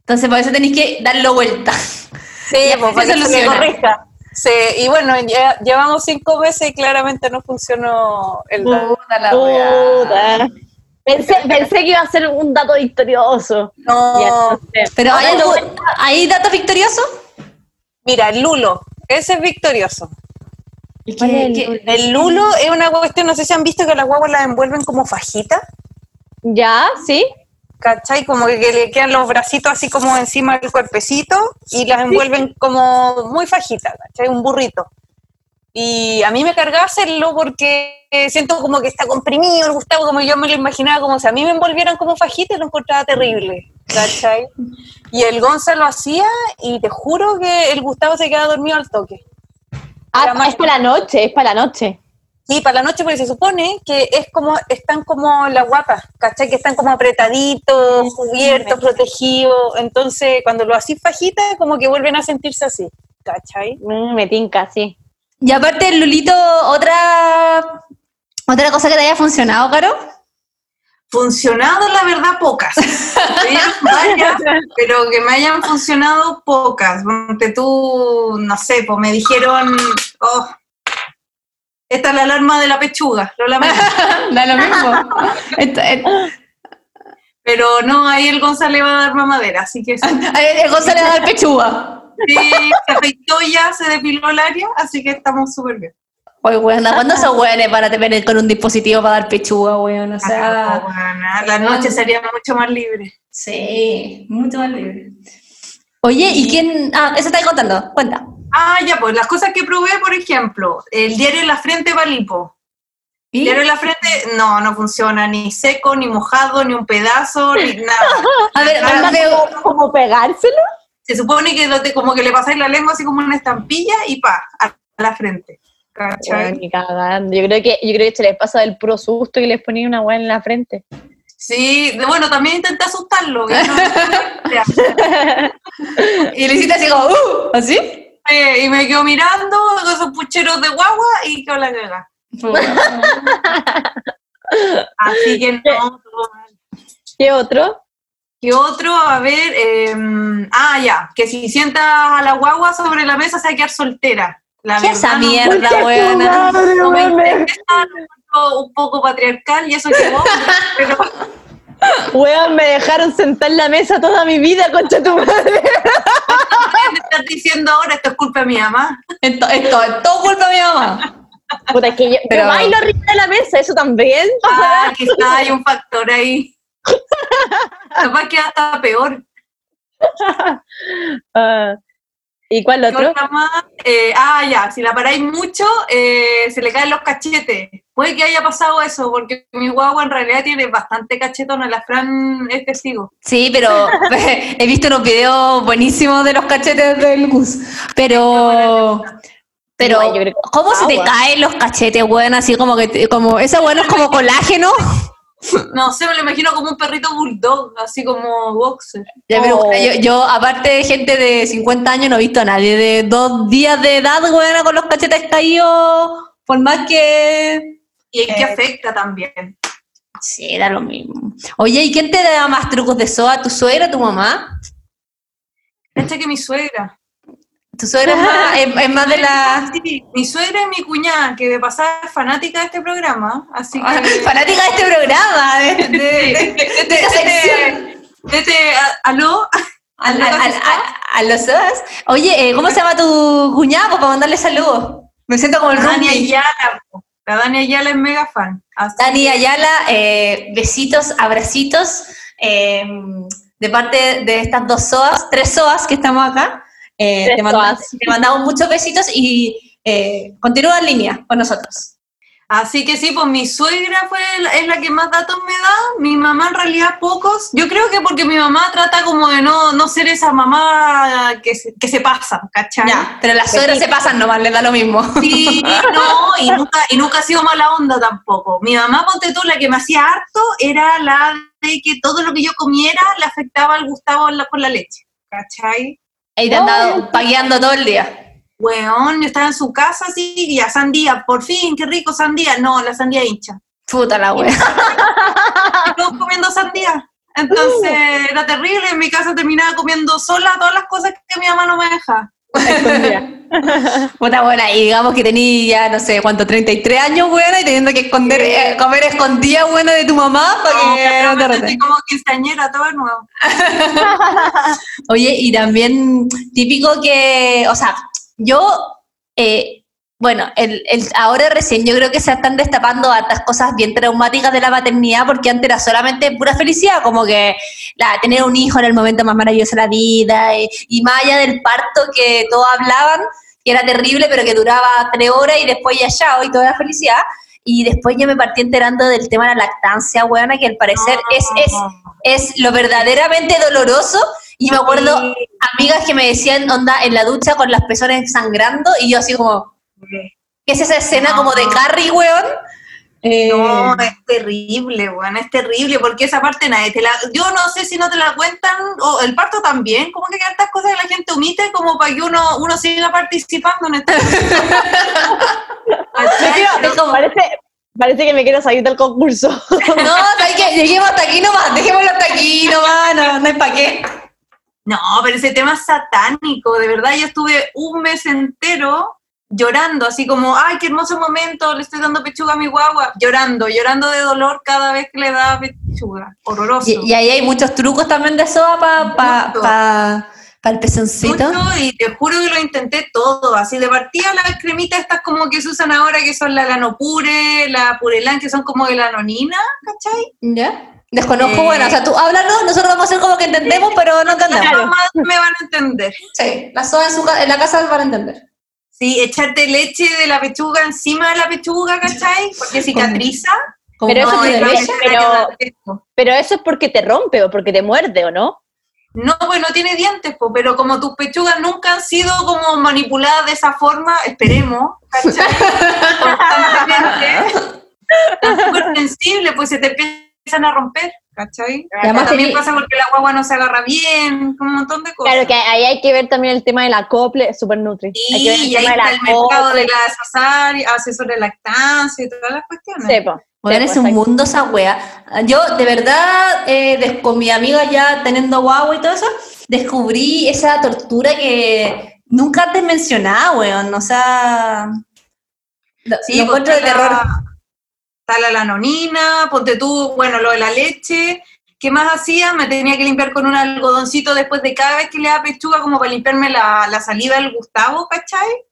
Entonces por eso tenéis que darlo vuelta. Sí, pues para que se corrija. Sí, y bueno, ya- llevamos cinco meses y claramente no funcionó el dato. Puta la. Puta. Pensé, pensé que iba a ser un dato victorioso. No, Pero ¿hay, ¿hay datos victoriosos? mira, el lulo, ese es victorioso. ¿Cuál es el lulo? El lulo es una cuestión, no sé si han visto que las guaguas las envuelven como fajita, ¿Ya? ¿Sí? ¿Cachai? Como que, que le quedan los bracitos así como encima del cuerpecito y las envuelven como muy fajita, ¿cachai? Un burrito. Y a mí me cargaba hacerlo porque siento como que está comprimido el Gustavo, como yo me lo imaginaba, como si a mí me envolvieran como fajita y lo encontraba terrible, ¿cachai? Y el Gonzalo hacía y te juro que el Gustavo se quedaba dormido al toque. Ah, es para la noche, es para la noche. Sí, para la noche, porque se supone que es como, están como las guapas, ¿cachai? Que están como apretaditos, cubiertos, protegidos. Entonces, cuando lo así fajita, como que vuelven a sentirse así, ¿cachai? Mm, me tinca, sí. Y aparte, Lulito, otra, otra cosa que te haya funcionado, Caro. Funcionado, la verdad, pocas. Varias, pero que me hayan funcionado pocas. Ponte tú, no sé, pues me dijeron, oh, esta es la alarma de la pechuga, lo lamento. da lo mismo. Eh, Pero no, ahí el Gonzalo le va a dar mamadera, así que eh, el Gonzalo va a dar pechuga. Sí, se afeitó ya, se depiló el área, así que estamos súper bien. Oye, weón, ¿cuándo son weones para te venir con un dispositivo para dar pechuga, weón? O Ah, sea, bueno, la noche sería mucho más libre. sí, mucho más libre. Oye, ¿y quién? Ah, eso estáis contando, cuenta. Ah, ya, pues las cosas que probé, por ejemplo, el diario en la frente para lipo. ¿Y? Diario en la frente, no, no funciona, ni seco, ni mojado, ni un pedazo, ni nada. A ver, Nada. me- ¿Cómo, cómo pegárselo? Se supone que lo te- como que le pasáis la lengua así como una estampilla y pa, a la frente. Bueno, ni cagando. Yo creo que yo creo que se les pasa del puro susto y les ponía una weá en la frente. Sí, de- bueno, también intenté asustarlo. que no- y le hiciste así como, ¡uh! ¿Así? Eh, y me quedo mirando con esos pucheros de guagua y quedó la caga. Así que no. ¿Qué otro? ¿Qué otro? A ver, eh, ah, ya, que si sientas a la guagua sobre la mesa se va a quedar soltera. La ¿Qué es esa mierda, madre, No me interesa, un poco patriarcal y eso que vos, pero Weón, me dejaron sentar en la mesa toda mi vida, concha tu madre. ¿qué me estás diciendo ahora? Esto es culpa de mi mamá. Esto, esto es todo culpa de mi mamá. Puta, es que yo, Pero- yo bailo arriba de la mesa, eso también. Ah, quizá hay un factor ahí. Capaz que hasta peor. Ah, ¿Y cuál ¿Qué otro? más? Eh, ah, ya, si la paráis mucho, eh, se le caen los cachetes. Puede que haya pasado eso, porque mi guagua en realidad tiene bastante cachetona. La Fran es testigo. Sí, pero he visto unos videos buenísimos de los cachetes del Gus. Pero, pero, ¿cómo se te caen los cachetes, weón? Así como que, te- como, esa weón es como colágeno. No sé, me lo imagino como un perrito bulldog, así como boxer. Ya, pero, Oh. yo, yo, aparte de gente de 50 años, no he visto a nadie de dos días de edad, weón, con los cachetes caídos, por más que... Y en qué Eh. afecta también. Sí, era lo mismo. Oye, ¿y quién te da más trucos de soa? ¿Tu suegra, tu mamá? Cacha que mi suegra. Tu suegra es más, es- es más de la... Sí, mi suegra y mi cuñada, que de pasar es fanática de este programa, así Ah, que... Fanática de este programa, de, de- de- de, esta sección. este, ¿aló? A, a- a- a- a los soas. Oye, eh, ¿cómo se llama tu cuñada? Pues para mandarle saludos. Me siento como el Dani Dani. Ayala. La Dani Ayala es mega fan. Así Dani Ayala, eh, besitos, abracitos, eh, de parte de estas dos soas, tres soas que estamos acá. Eh, te, mandamos muchos besitos y eh, continúa en línea con nosotros. Así que sí, pues mi suegra fue la- es la que más datos me da, mi mamá en realidad pocos. Yo creo que porque mi mamá trata como de no, no ser esa mamá que se, que se pasa, ¿cachai? Ya, pero las suegras se pasan nomás, les da lo mismo. Sí, no, y nunca, y nunca ha sido mala onda tampoco. Mi mamá, ponte tú, la que me hacía harto era la de que todo lo que yo comiera le afectaba al Gustavo con la leche, ¿cachai? Ahí te han dado pagueando todo el día. Weón, yo estaba en su casa así, y ya sandía, por fin, qué rico sandía. No, la sandía hincha. Puta la. Y todos comiendo sandía. Entonces era terrible, en mi casa terminaba comiendo sola todas las cosas que mi mamá no me deja. Puta buena, y digamos que tenía ya, no sé, cuánto, 33 años, buena, y teniendo que esconder, eh, comer escondida, buena, de tu mamá para No, que no te como quinceañera, todo nuevo. Oye, y también típico que, o sea, yo, eh, bueno, el, el- ahora recién yo creo que se están destapando hartas cosas bien traumáticas de la maternidad, porque antes era solamente pura felicidad, como que la, tener un hijo era el momento más maravilloso de la vida, eh, y más allá del parto que todos hablaban, que era terrible, pero que duraba tres horas y después ya chao, y toda la felicidad. Y después yo me partí enterando del tema de la lactancia, weona, que al parecer es, es, es lo verdaderamente doloroso. Y me acuerdo amigas que me decían, onda, en la ducha con las pezones sangrando, y yo así como, ¿qué es esa escena como de Carrie, weón? Eh, No, es terrible, weón, es terrible, porque esa parte nadie te la... Yo no sé si no te la cuentan, o el parto también, como que hay tantas cosas que la gente omite como para que uno, uno siga participando en es como- Parece, parece que me quiero salir del concurso. no, hay que lleguemos hasta aquí nomás, dejémoslo hasta aquí nomás, no, no hay para qué. No, pero ese tema es satánico, de verdad, yo estuve un mes entero llorando, así como, ay, qué hermoso momento, le estoy dando pechuga a mi guagua, llorando, llorando de dolor cada vez que le daba pechuga, horroroso. Y, y ahí hay muchos trucos también de soda para pa, pa, pa el pezoncito. Mucho, y te juro que lo intenté todo, así de partida las cremitas estas como que se usan ahora, que son la Lanopure, la Purelán, que son como de la nonina, ¿cachai? ¿Ya? Desconozco, Eh, bueno, o sea, tú háblanos, nosotros vamos a hacer como que entendemos, pero no entendemos. Las mamás me van a entender. Sí, la soda en, su en la casa van a entender. Sí, echarte leche de la pechuga encima de la pechuga, ¿cachai? Porque cicatriza. Como Pero eso no, es la- leche, pero- Pero eso es porque te rompe o porque te muerde, ¿o no? No, pues no tiene dientes, po, pero como tus pechugas nunca han sido como manipuladas de esa forma, esperemos, ¿cachai? Constantemente, es súper sensible, pues se te empiezan a romper, ¿cachai? además también pasa porque la guagua no se agarra bien, un montón de cosas. Claro que ahí hay que ver también el tema del acople, súper nutri. hay que ver Sí, el y ahí tema está el mercado de la asesor de lactancia y todas las cuestiones. Bueno, Sí, es un mundo esa wea. Yo, de verdad, eh, con mi amiga ya teniendo guagua y todo eso, descubrí esa tortura que nunca antes mencionaba, weón. O sea, lo, Sí, lo encuentro de terror. la- Está la lanonina, ponte tú, bueno, lo de la leche. ¿Qué más hacía? Me tenía que limpiar con un algodoncito después de cada vez que le daba pechuga, como para limpiarme la, la saliva del Gustavo, ¿cachai?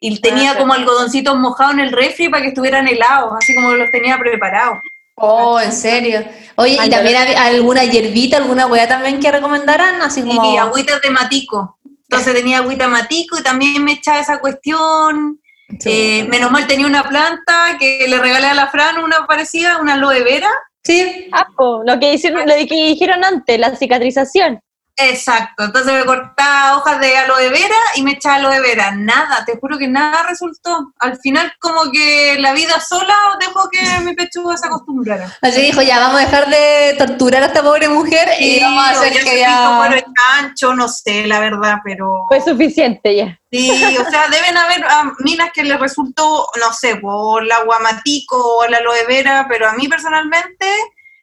Y tenía sí. como algodoncitos mojados en el refri para que estuvieran helados, así como los tenía preparados. Oh, en serio. Oye, ¿y también alguna hierbita, alguna wea también que recomendaran? Así como... Y agüitas de matico. Entonces tenía agüita matico y también me echaba esa cuestión. Eh, menos mal tenía una planta que le regalé a la Fran, una parecida, una aloe vera. Sí, Ah, po, lo que hicieron, lo que dijeron antes, la cicatrización. Exacto, entonces me cortaba hojas de aloe vera y me echaba aloe vera. Nada, te juro que nada resultó. Al final, como que la vida sola dejó que mi pechuga se acostumbrara. Así dijo, ya, vamos a dejar de torturar a esta pobre mujer y vamos a o hacer que ya... por el ancho, no sé, la verdad, pero... Fue suficiente ya. Sí, o sea, deben haber ah, minas que les resultó, no sé, por la guamatico o la aloe vera, pero a mí personalmente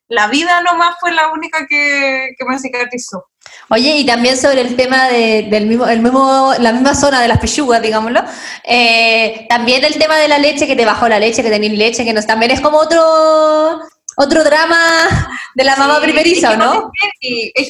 la vida nomás fue la única que, que me cicatrizó. Oye, y también sobre el tema de, del mismo, el mismo, la misma zona de las pechugas, digámoslo, eh, también el tema de la leche, que te bajó la leche, que tenés leche, que no, también es como otro, otro drama de la mamá Sí, primeriza, es ¿o que no? es.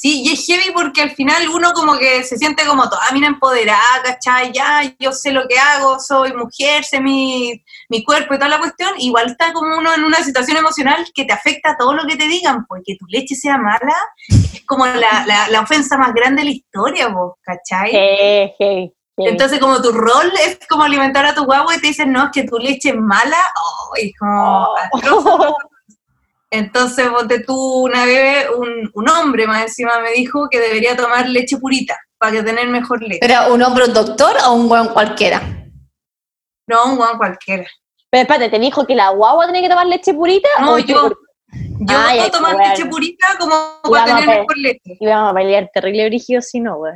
Sí, y es heavy porque al final uno como que se siente como toda mina empoderada, ¿cachai? Ya, yo sé lo que hago, soy mujer, sé mi, mi cuerpo y toda la cuestión. Igual está como uno en una situación emocional que te afecta todo lo que te digan, porque tu leche sea mala es como la, la, la ofensa más grande de la historia, vos, ¿cachai? Hey, hey, hey. Entonces, como tu rol es como alimentar a tu guagua y te dicen, no, es que tu leche es mala, oh, y como Oh. Entonces, ponte tú una vez, un, un hombre más encima me dijo que debería tomar leche purita para que tener mejor leche. ¿Pero un hombre, un doctor o un buen cualquiera? No, un guan cualquiera. Pero espérate, ¿te dijo que la guagua tenía que tomar leche purita? No, o yo. Yo Ay, puedo ay, tomar bueno. leche purita como Y para vamos tener mejor leche. Íbamos a pelear terrible brígido si no, güey.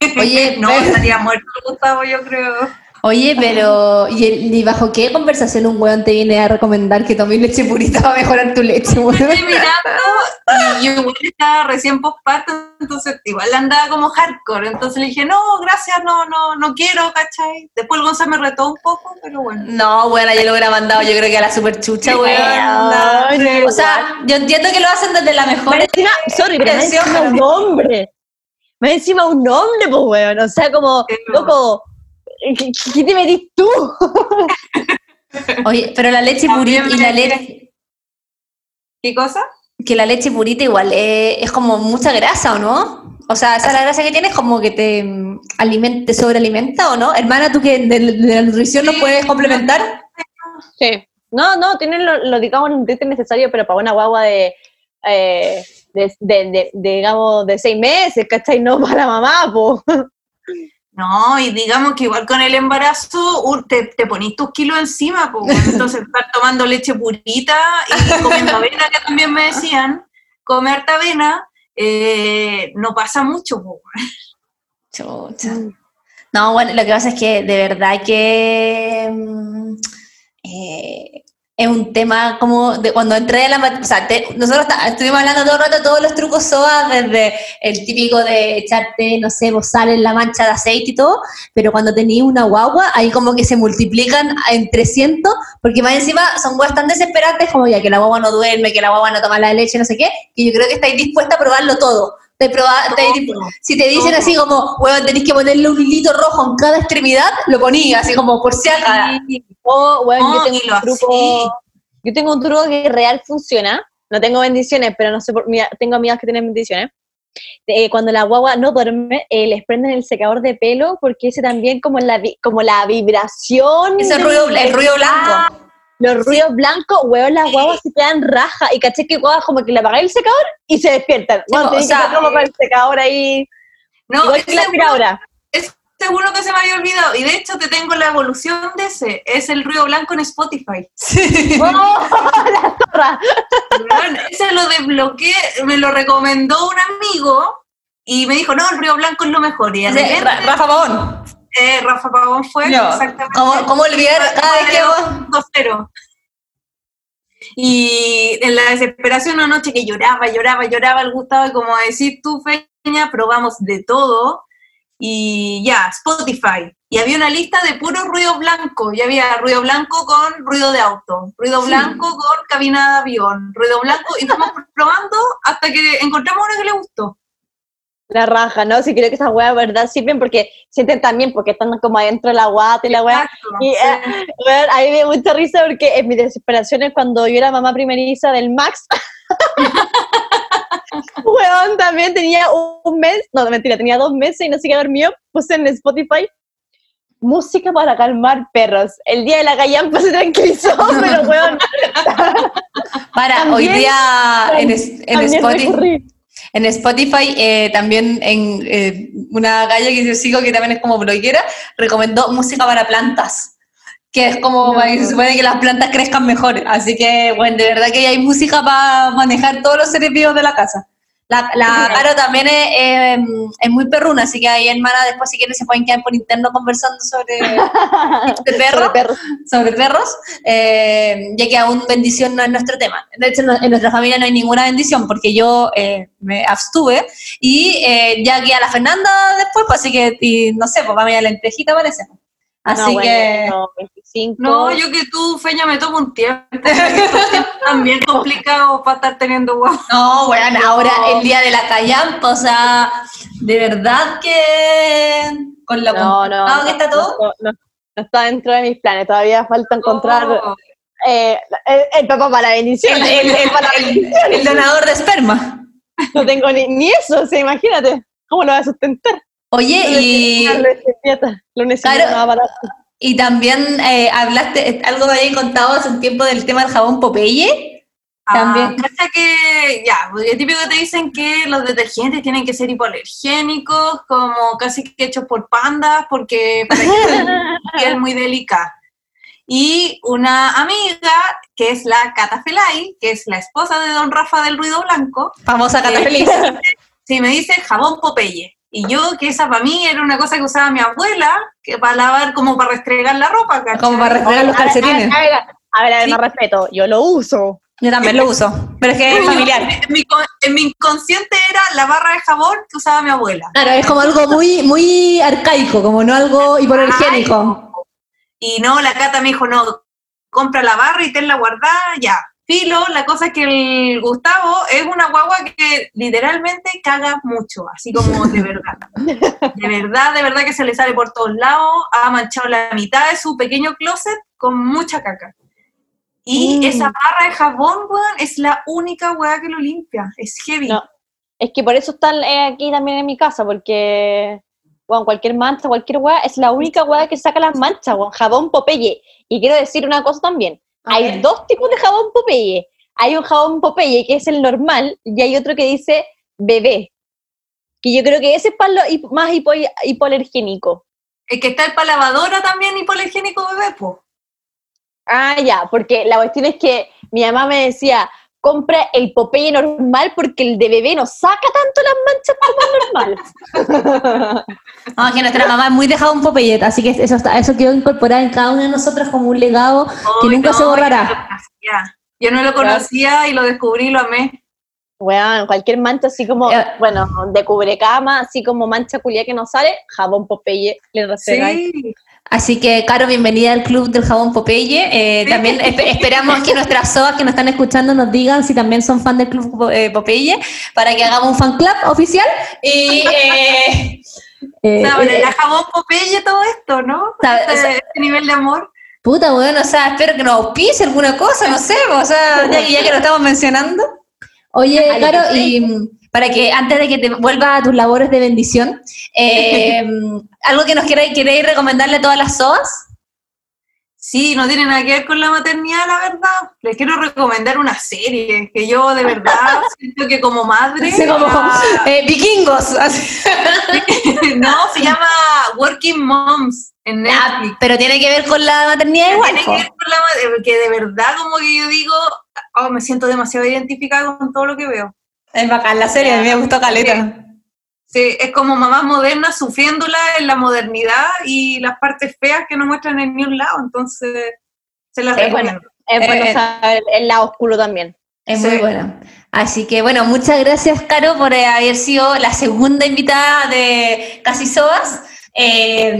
Oye, no, estaría muerto Gustavo, yo creo. Oye, pero ¿y, el- y bajo qué conversación un weón te viene a recomendar que tomes leche purita para mejorar tu leche, weón? Estoy mirando y yo igual estaba recién postparto, entonces igual andaba como hardcore. Entonces le dije, no, gracias, no, no, no quiero, ¿cachai? Después el Gonzalo me retó un poco, pero bueno. No, bueno, yo lo hubiera mandado, yo creo que a la super chucha, weón. No, O sea, yo entiendo que lo hacen desde la mejor encima, sorry, pero encima pero- un hombre. Más encima un hombre, pues, weón. O sea, como, Sí, no. loco, ¿qué, qué te metís tú? Oye, pero la leche purita y la leche, ¿Qué cosa? que la leche purita igual es, es como mucha grasa, ¿o no? O sea, esa es la grasa que tienes como que te mm, alimenta, te sobrealimenta, ¿o no? Hermana, tú que de, de la nutrición Sí, puedes complementar. Sí. No, no, tienen lo, lo, digamos, los nutrientes necesarios, pero para una guagua de, eh, de, de, de- de, digamos, de seis meses, ¿cachai? No para la mamá, po. No, y digamos que igual con el embarazo uh, te, te ponís tus kilos encima, pues, entonces estar tomando leche purita y comiendo avena, que también me decían, comer avena, eh, no pasa mucho, pues. No, bueno, lo que pasa es que de verdad que mm, eh, es un tema como de cuando entré a la... O sea, te- nosotros estuvimos hablando todo el rato todos los trucos SOA, desde el típico de echarte, no sé, vos sal en la mancha de aceite y todo, pero cuando tenías una guagua, ahí como que se multiplican en 300, porque más encima son guaguas tan desesperantes como ya que la guagua no duerme, que la guagua no toma la leche, no sé qué, que yo creo que estáis dispuesta a probarlo todo. Proba- si te dicen así como, weón, tenés que ponerle un hilito rojo en cada extremidad, lo ponía así como por si acaso. O, bueno, No, yo tengo y lo un truco, yo tengo un truco que real funciona. No tengo bendiciones, pero no sé por mira, tengo amigas que tienen bendiciones. Eh, cuando la guagua no duerme, eh, les prenden el secador de pelo porque ese también como la como la vibración, Ese ruido, el ruido Ah, blanco. Los ruidos blancos, weón, las Sí. guaguas se quedan raja y caché que guaguas como que le apagáis el secador y se despiertan. Bueno, o tenés que sea, como con el secador ahí, No, igual que la aspiradora. es seguro que se me había olvidado, y de hecho te tengo la evolución de ese, es el ruido blanco en Spotify. ¡Oh, la zorra! Weón, ese lo desbloqueé, me lo recomendó un amigo, y me dijo, no, el ruido blanco es lo mejor, y Ra- Rafa Pavón. Eh, Rafa Pavón fue, No, exactamente. ¿Cómo, cómo olvidar cada vez que vos- 2-0. Y en la desesperación una noche que lloraba, lloraba, lloraba el Gustavo, y como decís tú, Feña, probamos de todo, y ya, Spotify. Y había una lista de puros ruidos blancos, y había ruido blanco con ruido de auto, ruido blanco con cabina de avión, ruido blanco, y fuimos probando hasta que encontramos uno que le gustó. La raja, ¿no? Sí, creo que esas weas, ¿verdad? Sirven porque sienten también, porque están como adentro de la guata y la wea. Exacto, Y, sí. eh, weón, a mí me da mucha risa porque en mis desesperaciones cuando yo era mamá primeriza del Max, weón, también tenía un mes, no, mentira, tenía dos meses y no sé qué dormido, puse en Spotify música para calmar perros. El día de la gallampa se tranquilizó, pero weón, Para, También- hoy día en, en Spotify. En Spotify eh, también en eh, una galla que yo sigo que también es como bloguera, recomendó música para plantas, que es como que se supone que las plantas crezcan mejor. Así que, bueno, de verdad que hay música para manejar todos los seres vivos de la casa. La, la Caro también es, eh, es muy perruna, así que ahí hermana después si quieren se pueden quedar por interno conversando sobre de perro, Sobre perros. sobre perros, eh, ya que aún bendición no es nuestro tema. De hecho, no- en nuestra familia no hay ninguna bendición porque yo eh, me abstuve y eh, ya que a la Fernanda después, pues así que, y no sé, pues va a la lentejita parece. Así no, que... bueno, 25. No, yo que tú, Feña, me tomo un tiempo. También complicado para estar teniendo guau. No, bueno, ahora el día de la callampa, o sea, de verdad que con lo no, no, que está todo. No, está dentro de mis planes. Todavía falta encontrar Oh, eh, el, el papá para la bendición. El, donador de esperma. no tengo ni, ni eso, o sea, imagínate. ¿Cómo lo vas a sustentar? Oye, y, Lo necesito, nieta, Lo necesito Claro. más barato. y también eh, hablaste, algo me habían contado hace un tiempo del tema del jabón Popeye. También. Ah, cacha que, ya, es típico que te dicen que los detergentes tienen que ser hipoalergénicos, como casi que hechos por pandas, porque para que la piel muy delicada. Y una amiga, que es la Cata Felay, que es la esposa de don Rafa del Ruido Blanco, Famosa Cata Feliz. sí, me dice jabón Popeye. Y yo, que esa para mí era una cosa que usaba mi abuela, que para lavar, como para restregar la ropa, ¿cachai? Como para restregar los calcetines. A ver, a ver, a ver, Sí. más respeto. Yo lo uso. Yo también lo uso, pero es que es familiar. En mi, con- en mi inconsciente era la barra de jabón que usaba mi abuela. Claro, es como algo muy, muy arcaico, como no algo hipoalergénico. Y no, la Cata me dijo, no, compra la barra y tenla guardada, ya. Filo, la cosa es que el Gustavo es una guagua que literalmente caga mucho, así como de verdad. De verdad, de verdad que se le sale por todos lados, ha manchado la mitad de su pequeño closet con mucha caca. Y Mm. esa barra de jabón, weón, es la única weá que lo limpia. Es heavy. No. Es que por eso está eh, aquí también en mi casa, porque bueno, cualquier mancha, cualquier weá, es la única weá que saca las manchas, weón. Jabón Popeye. Y quiero decir una cosa también. Hay ver. dos tipos de jabón Popeye. Hay un jabón Popeye que es el normal y hay otro que dice bebé. Que yo creo que ese es para lo más hipo, hipoalergénico. Es que está el para lavadora también hipoalergénico bebé, po. Ah, ya, porque la cuestión es que mi mamá me decía, compra el Popeye normal porque el de bebé no saca tanto las manchas como el normal. No, es que nuestra mamá es muy de jabón Popeye, así que eso, está, eso quedó incorporado en cada uno de nosotros como un legado que nunca no, se borrará. Yo no lo conocía y lo descubrí y lo amé. Weón, cualquier mancha así como, Eh. bueno, de cubrecama, así como mancha culia que no sale, jabón Popeye, le restregáis. Sí. Así que, Caro, bienvenida al Club del Jabón Popeye. Eh. También espe- esperamos que nuestras SOAS que nos están escuchando nos digan si también son fan del Club eh, Popeye para que hagamos un fan club oficial. Y, eh, eh, O sea, eh, la jabón Popeye todo esto, ¿no? Este, este nivel de amor. puta, bueno, o sea, espero que nos auspice alguna cosa, no sé, o sea, ya, que- ya que lo estamos mencionando. Oye, Caro, y para que antes de que te vuelva a tus labores de bendición, eh, algo que nos queráis, queréis recomendarle a todas las SOAS. Sí, no tiene nada que ver con la maternidad, la verdad. Les quiero recomendar una serie que yo de verdad siento que como madre... Así como, ah, eh, vikingos. no, se llama Working Moms en Ah, Netflix. pero tiene que ver con la maternidad igual. Tiene que ver con la madre, porque de verdad como que yo digo, oh, me siento demasiado identificada con todo lo que veo. Es bacán la serie, a mí me gustó Caleta. Sí, es como mamás modernas sufriéndola en la modernidad y las partes feas que no muestran en ni un lado, entonces se las Es recomiendo. Es bueno Eh. saber el lado oscuro también. Es Sí. muy buena. Así que bueno, muchas gracias, Caro, por eh, haber sido la segunda invitada de Casi Soas. Eh,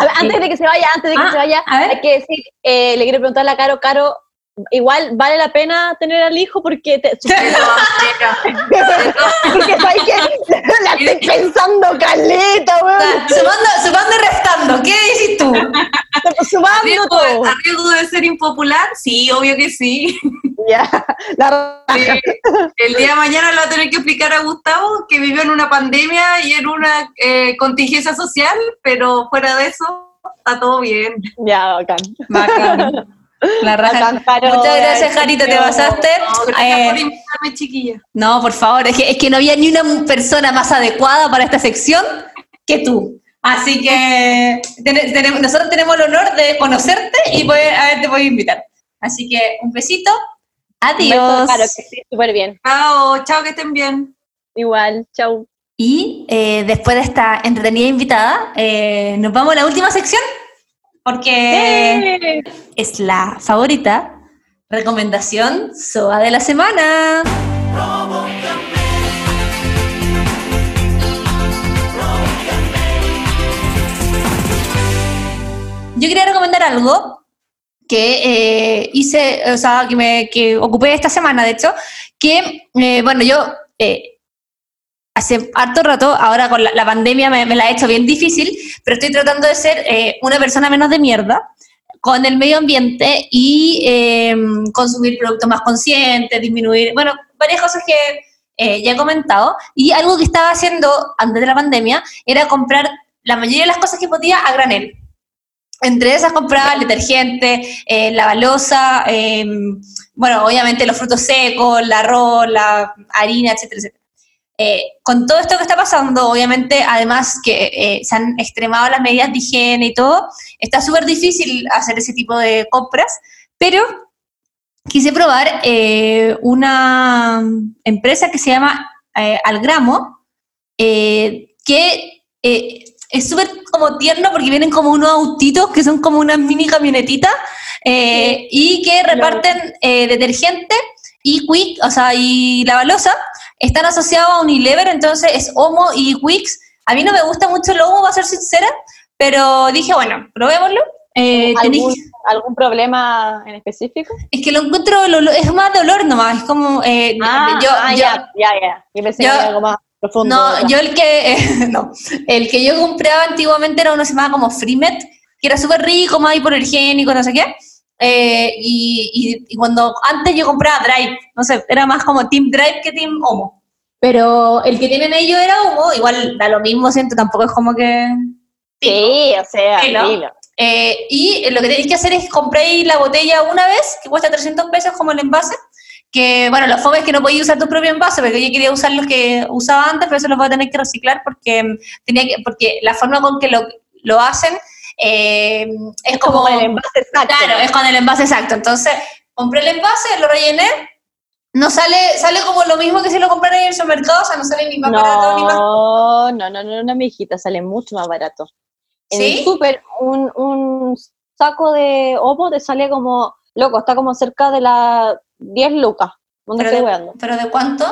A ver, antes de que se vaya, antes de que Ah, se vaya, a ver. hay que decir, eh, le quiero preguntarle a Caro, Caro, igual vale la pena tener al hijo porque te, porque sabes que la estoy pensando caleta, weón, sumando, sumando y restando, ¿qué dices tú? sumando ¿Riesgo, todo. ¿A riesgo de ser impopular? Sí, obvio que sí. Ya, la Sí. El día de mañana le va a tener que explicar a Gustavo que vivió en una pandemia y en una eh, contingencia social, pero fuera de eso, está todo bien. Ya, bacán. Bacán. La raja. Muchas gracias, Jarito, te pasaste. Gracias Eh, por invitarme, chiquilla. no, por favor, es que, es que no había ni una persona más adecuada para esta sección que tú. Así que ten- nosotros tenemos el honor de conocerte y poder, haberte podido invitar. Así que un besito. Adiós. Que estés súper bien. Chao, chao, que estén bien. Igual, chau. Y eh, después de esta entretenida invitada, eh, nos vamos a la última sección, porque ¡Eh! es la favorita. Recomendación SOA de la semana. Yo quería recomendar algo que eh, hice, o sea, que me que ocupé esta semana, de hecho, que, eh, bueno, yo eh, hace harto rato, ahora con la, la pandemia me, me la ha hecho bien difícil, pero estoy tratando de ser eh, una persona menos de mierda con el medio ambiente y eh, consumir productos más conscientes, disminuir, bueno, varias cosas que eh, ya he comentado. Y algo que estaba haciendo antes de la pandemia era comprar la mayoría de las cosas que podía a granel. Entre esas compraba el detergente, eh, la balosa, eh, bueno, obviamente los frutos secos, el arroz, la harina, etcétera. Eh, con todo esto que está pasando, obviamente, además que eh, se han extremado las medidas de higiene y todo, está súper difícil hacer ese tipo de compras, pero quise probar eh, una empresa que se llama eh, Algramo, eh, que eh, es súper como tierno porque vienen como unos autitos que son como unas mini camionetitas eh, y que reparten detergente y Quick, o sea, y la balosa, están asociados a Unilever, entonces es Homo y Wix. A mí no me gusta mucho el Homo, para ser sincera, pero dije, bueno, probémoslo. Eh, tenéis- ¿Algún, algún problema en específico? es que lo encuentro, el olor- es más de olor nomás, es como, eh, Ah, yo, ah, yo- ya, ya, ya. Yo pensé yo- que era algo más profundo. no, yo el que, no, el que yo compraba antiguamente era uno que se llamaba como Freemet, que era súper rico, más hipoalergénico, no sé qué, eh, y, y- y cuando antes yo compraba Drive, no sé, era más como Team Drive que Team Homo, pero el que tienen ellos era Homo, igual da lo mismo, siento, tampoco es como que... Sí, o sea, Filo. dilo. Eh, y lo que tenéis que hacer es comprar la botella una vez, que cuesta 300 pesos como el envase. Que bueno, lo fome es que no podías usar tu propio envase, porque yo quería usar los que usaba antes, pero eso los voy a tener que reciclar porque, mm, tenía que, porque la forma con que lo, lo hacen eh, es como. Como el envase exacto. Claro, es con el envase exacto. Entonces, compré el envase, lo rellené. No sale, sale como lo mismo que si lo comprara en el supermercado, o sea, no sale ni más barato ni más. No, no, no, no, no, mi hijita, sale mucho más barato. En ¿Sí? el súper, un, un saco de Oppo te sale como, loco, está como cerca de las 10 lucas. ¿Dónde Pero estoy de? ¿Pero de cuánto?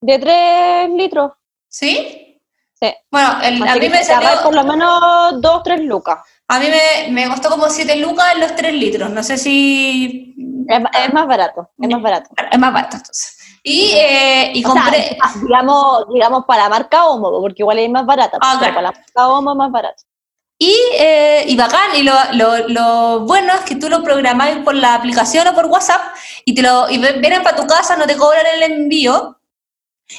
De 3 litros. ¿Sí? Sí. Bueno, el- a mí me salió. por lo menos 2, 3 lucas. A mí me, me costó como 7 lucas en los 3 litros. No sé si. Es, es más barato, es más barato. Es más barato entonces. Y, eh, y O sea, compré. digamos, digamos para marca Homo, porque igual es más barata. Ah, pero. Para la marca Homo es más barato. Y, eh, y bacán, y lo, lo, lo bueno es que tú lo programas por la aplicación o por WhatsApp y te lo y vienen para tu casa, no te cobran el envío.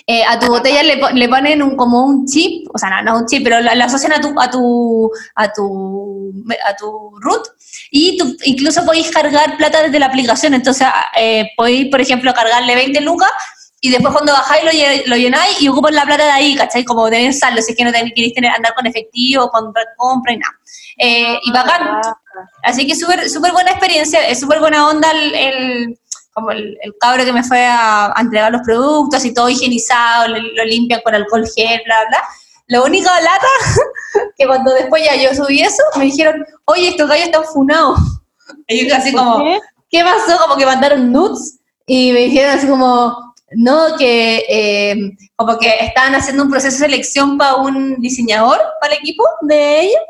Eh, a tu botella le, le ponen un, como un chip, o sea, no, no un chip, pero lo, lo asocian a tu, a tu, a tu, a tu root y tú incluso podéis cargar plata desde la aplicación. Entonces, eh, podéis, por ejemplo, cargarle 20 lucas y después cuando bajáis lo, lle- lo llenáis y ocupan la plata de ahí, ¿cachai? Como tener saldo, si es que no tenéis, queréis tener, andar con efectivo, con compra y nada. Eh, y bacán, así que súper súper buena experiencia, es súper buena onda el, el- como el, el cabro que me fue a, a entregar los productos y todo higienizado, lo, lo limpian con alcohol gel, bla, bla. Lo único lata, que cuando después ya yo subí eso, me dijeron, oye, estos gallos están funados. Y yo así como, ¿Qué? ¿qué pasó? Como que mandaron nudes y me dijeron así como, no, que eh, como que estaban haciendo un proceso de selección para un diseñador, para el equipo de ellos,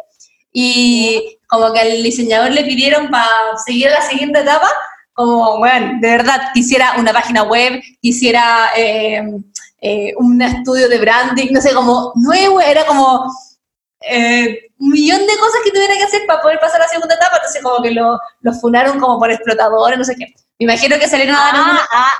y como que al diseñador le pidieron para seguir la siguiente etapa, como, bueno, de verdad, quisiera una página web, quisiera eh, eh, un estudio de branding, no sé, como nuevo, era como eh, un millón de cosas que tuviera que hacer para poder pasar a la segunda etapa, entonces como que lo, lo funaron como por explotadores, no sé qué. Me imagino que salieron a dar Ah, una... ah,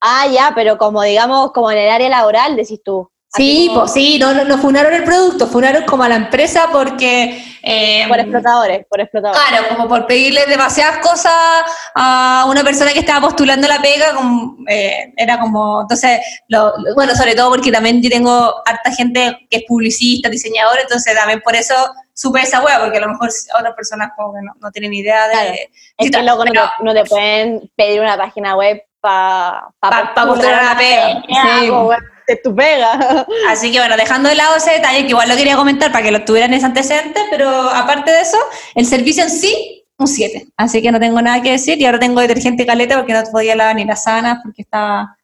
ah, ya, pero como digamos, como en el área laboral, decís tú. Sí, pues sí, no, no, no funaron el producto, funaron como a la empresa porque... eh, Por explotadores, por explotadores. Claro, como por pedirle demasiadas cosas a una persona que estaba postulando la pega, como, eh, era como, entonces, lo- bueno, sobre todo porque también yo tengo harta gente que es publicista, diseñador, entonces también por eso supe esa wea, porque a lo mejor otras personas como que no, no tienen idea de... Claro. Es que luego no, te- no te pueden pedir una página web para Pa- pa postular una pega. Sí. Tu pega. Así que bueno, dejando de lado ese detalle, que igual lo quería comentar para que lo tuvieran ese antecedente, pero aparte de eso, el servicio en sí, un 7. Así que no tengo nada que decir y ahora tengo detergente caleta porque no podía lavar ni las sábanas porque estaba...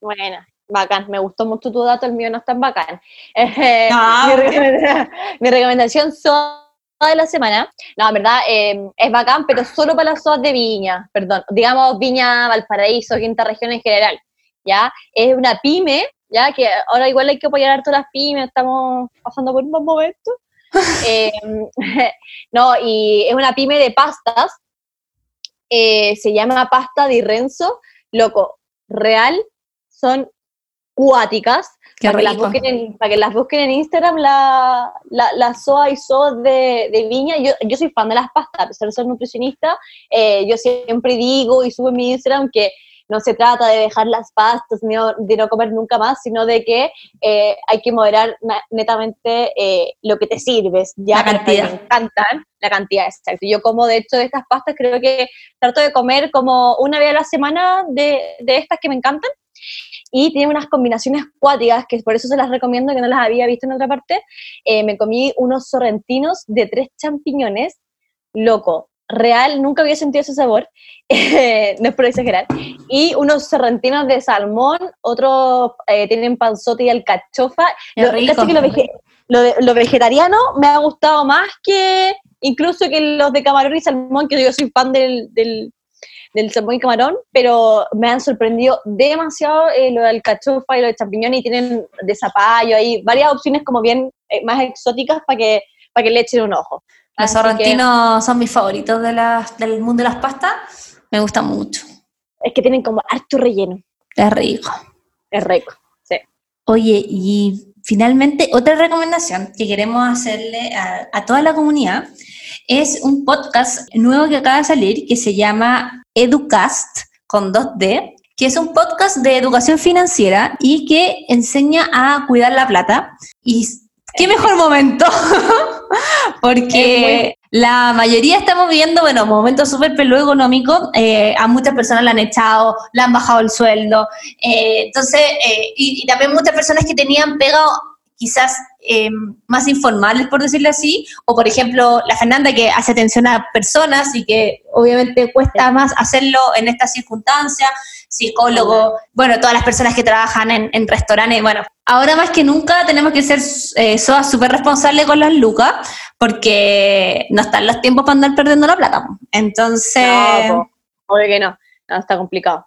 Bueno, bacán. Me gustó mucho tu dato, el mío no es tan bacán. Eh, No, mi, ¿por qué? recomenda- mi recomendación soda de la semana, no, en verdad eh, es bacán, pero solo para las sodas de Viña, perdón, digamos Viña, Valparaíso, quinta región en general, ¿ya? Es una pyme, ¿ya? Que ahora igual hay que apoyar harto las pymes, estamos pasando por un buen momento. Eh, no, y es una pyme de pastas, eh, se llama Pasta di Renzo, loco, real, son cuáticas, para que, las busquen en, para que las busquen en Instagram, la, la, la SOA y SOS de, de Viña. Yo, yo soy fan de las pastas, a pesar de ser nutricionista, eh, yo siempre digo y subo en mi Instagram que no se trata de dejar las pastas, ni de no comer nunca más, sino de que eh, hay que moderar netamente eh, lo que te sirves. Ya La cantidad. Me encantan la cantidad, exacto. Yo como de hecho de estas pastas, creo que trato de comer como una vez a la semana de, de estas que me encantan y tiene unas combinaciones cuáticas, que por eso se las recomiendo, que no las había visto en otra parte. Eh, me comí unos sorrentinos de tres champiñones, loco, real, nunca había sentido ese sabor, no es por exagerar, y unos sorrentinos de salmón, otros eh, tienen panzote y alcachofa, Lo- rico. casi que lo, vege- lo de- lo vegetariano me ha gustado más que incluso que los de camarón y salmón, que yo soy fan del, del, del salmón y camarón, pero me han sorprendido demasiado eh, lo del cachofa y lo de champiñón y tienen de zapallo, hay varias opciones como bien eh, más exóticas para que, para que le echen un ojo. Los Así que sorrentinos son mis favoritos de las, del mundo de las pastas. Me gustan mucho. es que tienen como harto relleno, Es rico. es rico. Sí. Oye, y finalmente otra recomendación que queremos hacerle a, a toda la comunidad es un podcast nuevo que acaba de salir que se llama Educast con 2D, que es un podcast de educación financiera y que enseña a cuidar la plata. Y qué mejor momento, porque la mayoría estamos viviendo, bueno, momentos súper peludo económico, eh, a muchas personas la han echado, le han bajado el sueldo, eh, entonces, eh, y, y también muchas personas que tenían pegado quizás eh, más informales, por decirlo así, o por ejemplo la Fernanda que hace atención a personas y que obviamente cuesta más hacerlo en estas circunstancias, psicólogo, bueno, todas las personas que trabajan en, en restaurantes, bueno, ahora más que nunca tenemos que ser eh, súper responsables con las lucas, porque no están los tiempos para andar perdiendo la plata. Entonces, No, que no, está complicado.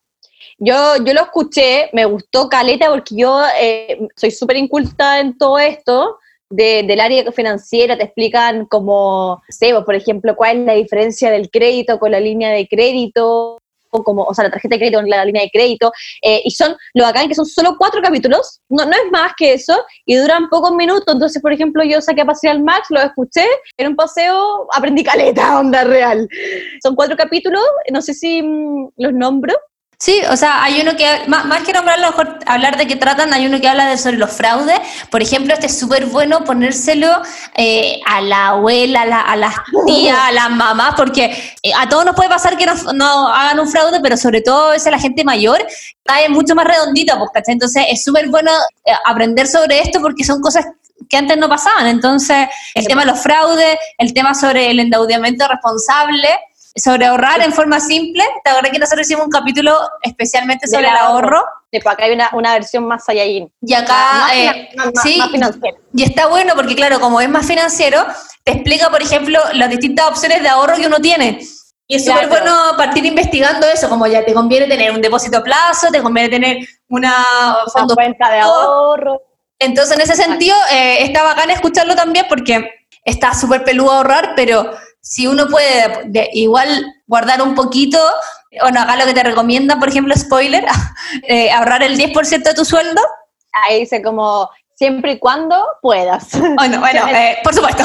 Yo, yo lo escuché, me gustó Caleta porque yo eh, soy súper inculta en todo esto de- del área financiera, te explican como, sé, por ejemplo, cuál es la diferencia del crédito con la línea de crédito, como, o sea, la tarjeta de crédito con la línea de crédito, eh, y son, lo bacán que son solo cuatro capítulos, no, no es más que eso, y duran pocos minutos, entonces, por ejemplo, yo saqué a pasear al Max, lo escuché, en un paseo aprendí caleta, onda real. Son cuatro capítulos, no sé si mm, los nombro. Sí, o sea, hay uno que, más, más que nombrarlo, mejor hablar de qué tratan, hay uno que habla de sobre los fraudes. Por ejemplo, este es súper bueno ponérselo eh, a la abuela, a, la- a las tías, a las mamás, porque eh, a todos nos puede pasar que no, no hagan un fraude, pero sobre todo es a la gente mayor, cae mucho más redondita, pues, ¿cachai? Entonces es súper bueno eh, aprender sobre esto porque son cosas que antes no pasaban. Entonces, el tema de los fraudes, el tema sobre el endeudamiento responsable, sobre ahorrar en forma simple. ¿Te acuerdas que nosotros hicimos un capítulo especialmente sobre el ahorro. ahorro? Tipo, acá hay una, una versión más Saiyajin. Y acá, Más- más eh, más- sí, más financiera. y está bueno porque, claro, como es más financiero, te explica, por ejemplo, las distintas opciones de ahorro que uno tiene. Y es súper Claro. bueno partir investigando eso, como ya te conviene tener un depósito a plazo, te conviene tener una Una cuenta de ahorro. entonces, en ese sentido, eh, está bacán escucharlo también porque está súper peludo ahorrar, pero si uno puede de- igual guardar un poquito, bueno, acá lo que te recomienda, por ejemplo, spoiler, eh, ahorrar el 10% de tu sueldo, ahí dice como siempre y cuando puedas. Bueno, bueno, eh, por supuesto.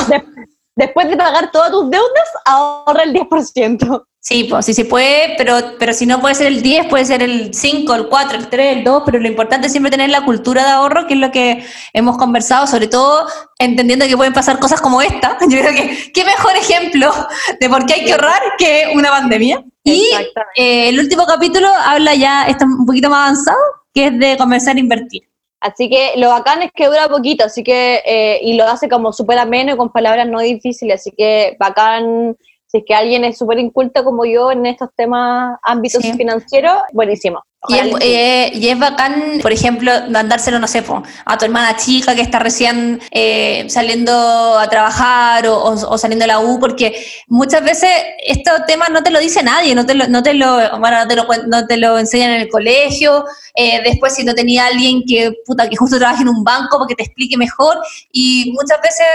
Después de pagar todas tus deudas, ahorra el 10%. Sí, pues sí se puede, pero, pero si no puede ser el 10, puede ser el 5, el 4, el 3, el 2, pero lo importante es siempre tener la cultura de ahorro, que es lo que hemos conversado, sobre todo entendiendo que pueden pasar cosas como esta. Yo creo que qué mejor ejemplo de por qué hay que ahorrar que una pandemia. Y eh, el último capítulo habla ya, está un poquito más avanzado, que es de comenzar a invertir. Así que lo bacán es que dura poquito, así que, eh, y lo hace como súper ameno y con palabras no difíciles, así que bacán, si es que alguien es súper inculto como yo en estos temas, ámbitos financieros, buenísimo. Y es, eh, y es, bacán, por ejemplo, mandárselo, no sé, a tu hermana chica que está recién eh, saliendo a trabajar o, saliendo de la U, porque muchas veces estos temas no te lo dice nadie, no te lo, no te lo, bueno, no te lo, no te lo enseñan en el colegio, eh, después si no tenía alguien que, puta, que justo trabaje en un banco para que te explique mejor, y muchas veces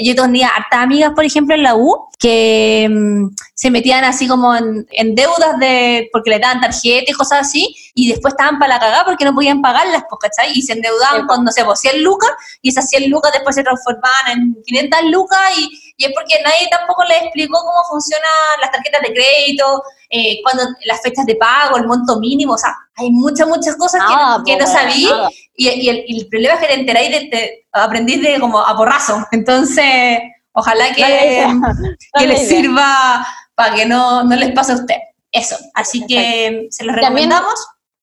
yo tenía hartas amigas, por ejemplo, en la U, que mm, se metían así como en, en deudas de, porque le daban tarjeta y cosas así, y después estaban para la cagada porque no podían pagarlas, ¿cachai? Y se endeudaban con, no sé, 100 pues, lucas y esas 100 lucas después se transformaban en 500 lucas y, y es porque nadie tampoco les explicó cómo funcionan las tarjetas de crédito, eh, cuando las fechas de pago, el monto mínimo, o sea, hay muchas, muchas cosas que, no, no sabí y, y, el, problema es que te enteráis de, te aprendís de como a porrazo. Entonces, ojalá que, que les sirva para que no, no les pase a usted. Eso, así que se los recomendamos.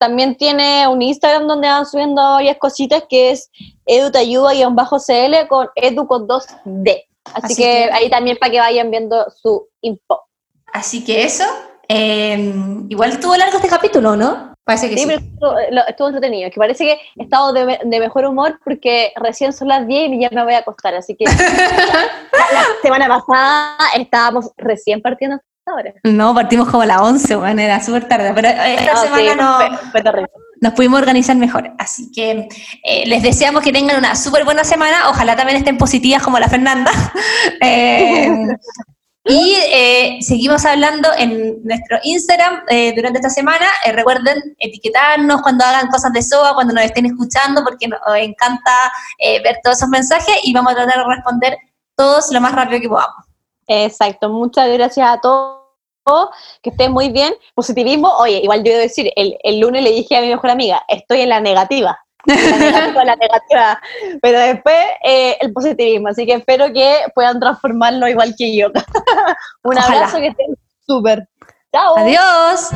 También, tiene un Instagram donde van subiendo varias cositas que es edutayuda-cl con edu con 2D. Así, que, ahí también para que vayan viendo su info. Así que eso, em, igual estuvo largo este capítulo, ¿no? Parece que sí. Pero estuvo, entretenido. Que parece que he estado de, mejor humor porque recién son las 10 y ya me voy a acostar. Así que la semana pasada estábamos recién partiendo no, partimos como a las 11, bueno, era súper tarde, pero esta semana no, nos pudimos organizar mejor. Así que eh, les deseamos que tengan una súper buena semana, ojalá también estén positivas como la Fernanda. Eh, y eh, seguimos hablando en nuestro Instagram durante esta semana. recuerden etiquetarnos cuando hagan cosas de SOA, cuando nos estén escuchando, porque nos encanta ver todos esos mensajes y vamos a tratar de responder todos lo más rápido que podamos. Exacto, muchas gracias a todos que estén muy bien. Positivismo, oye, igual yo debo decir, el, el, lunes le dije a mi mejor amiga, estoy en la negativa. La negativa, la negativa. Pero después eh, el positivismo, así que espero que puedan transformarlo igual que yo. Un abrazo, que estén súper. Chao. Adiós.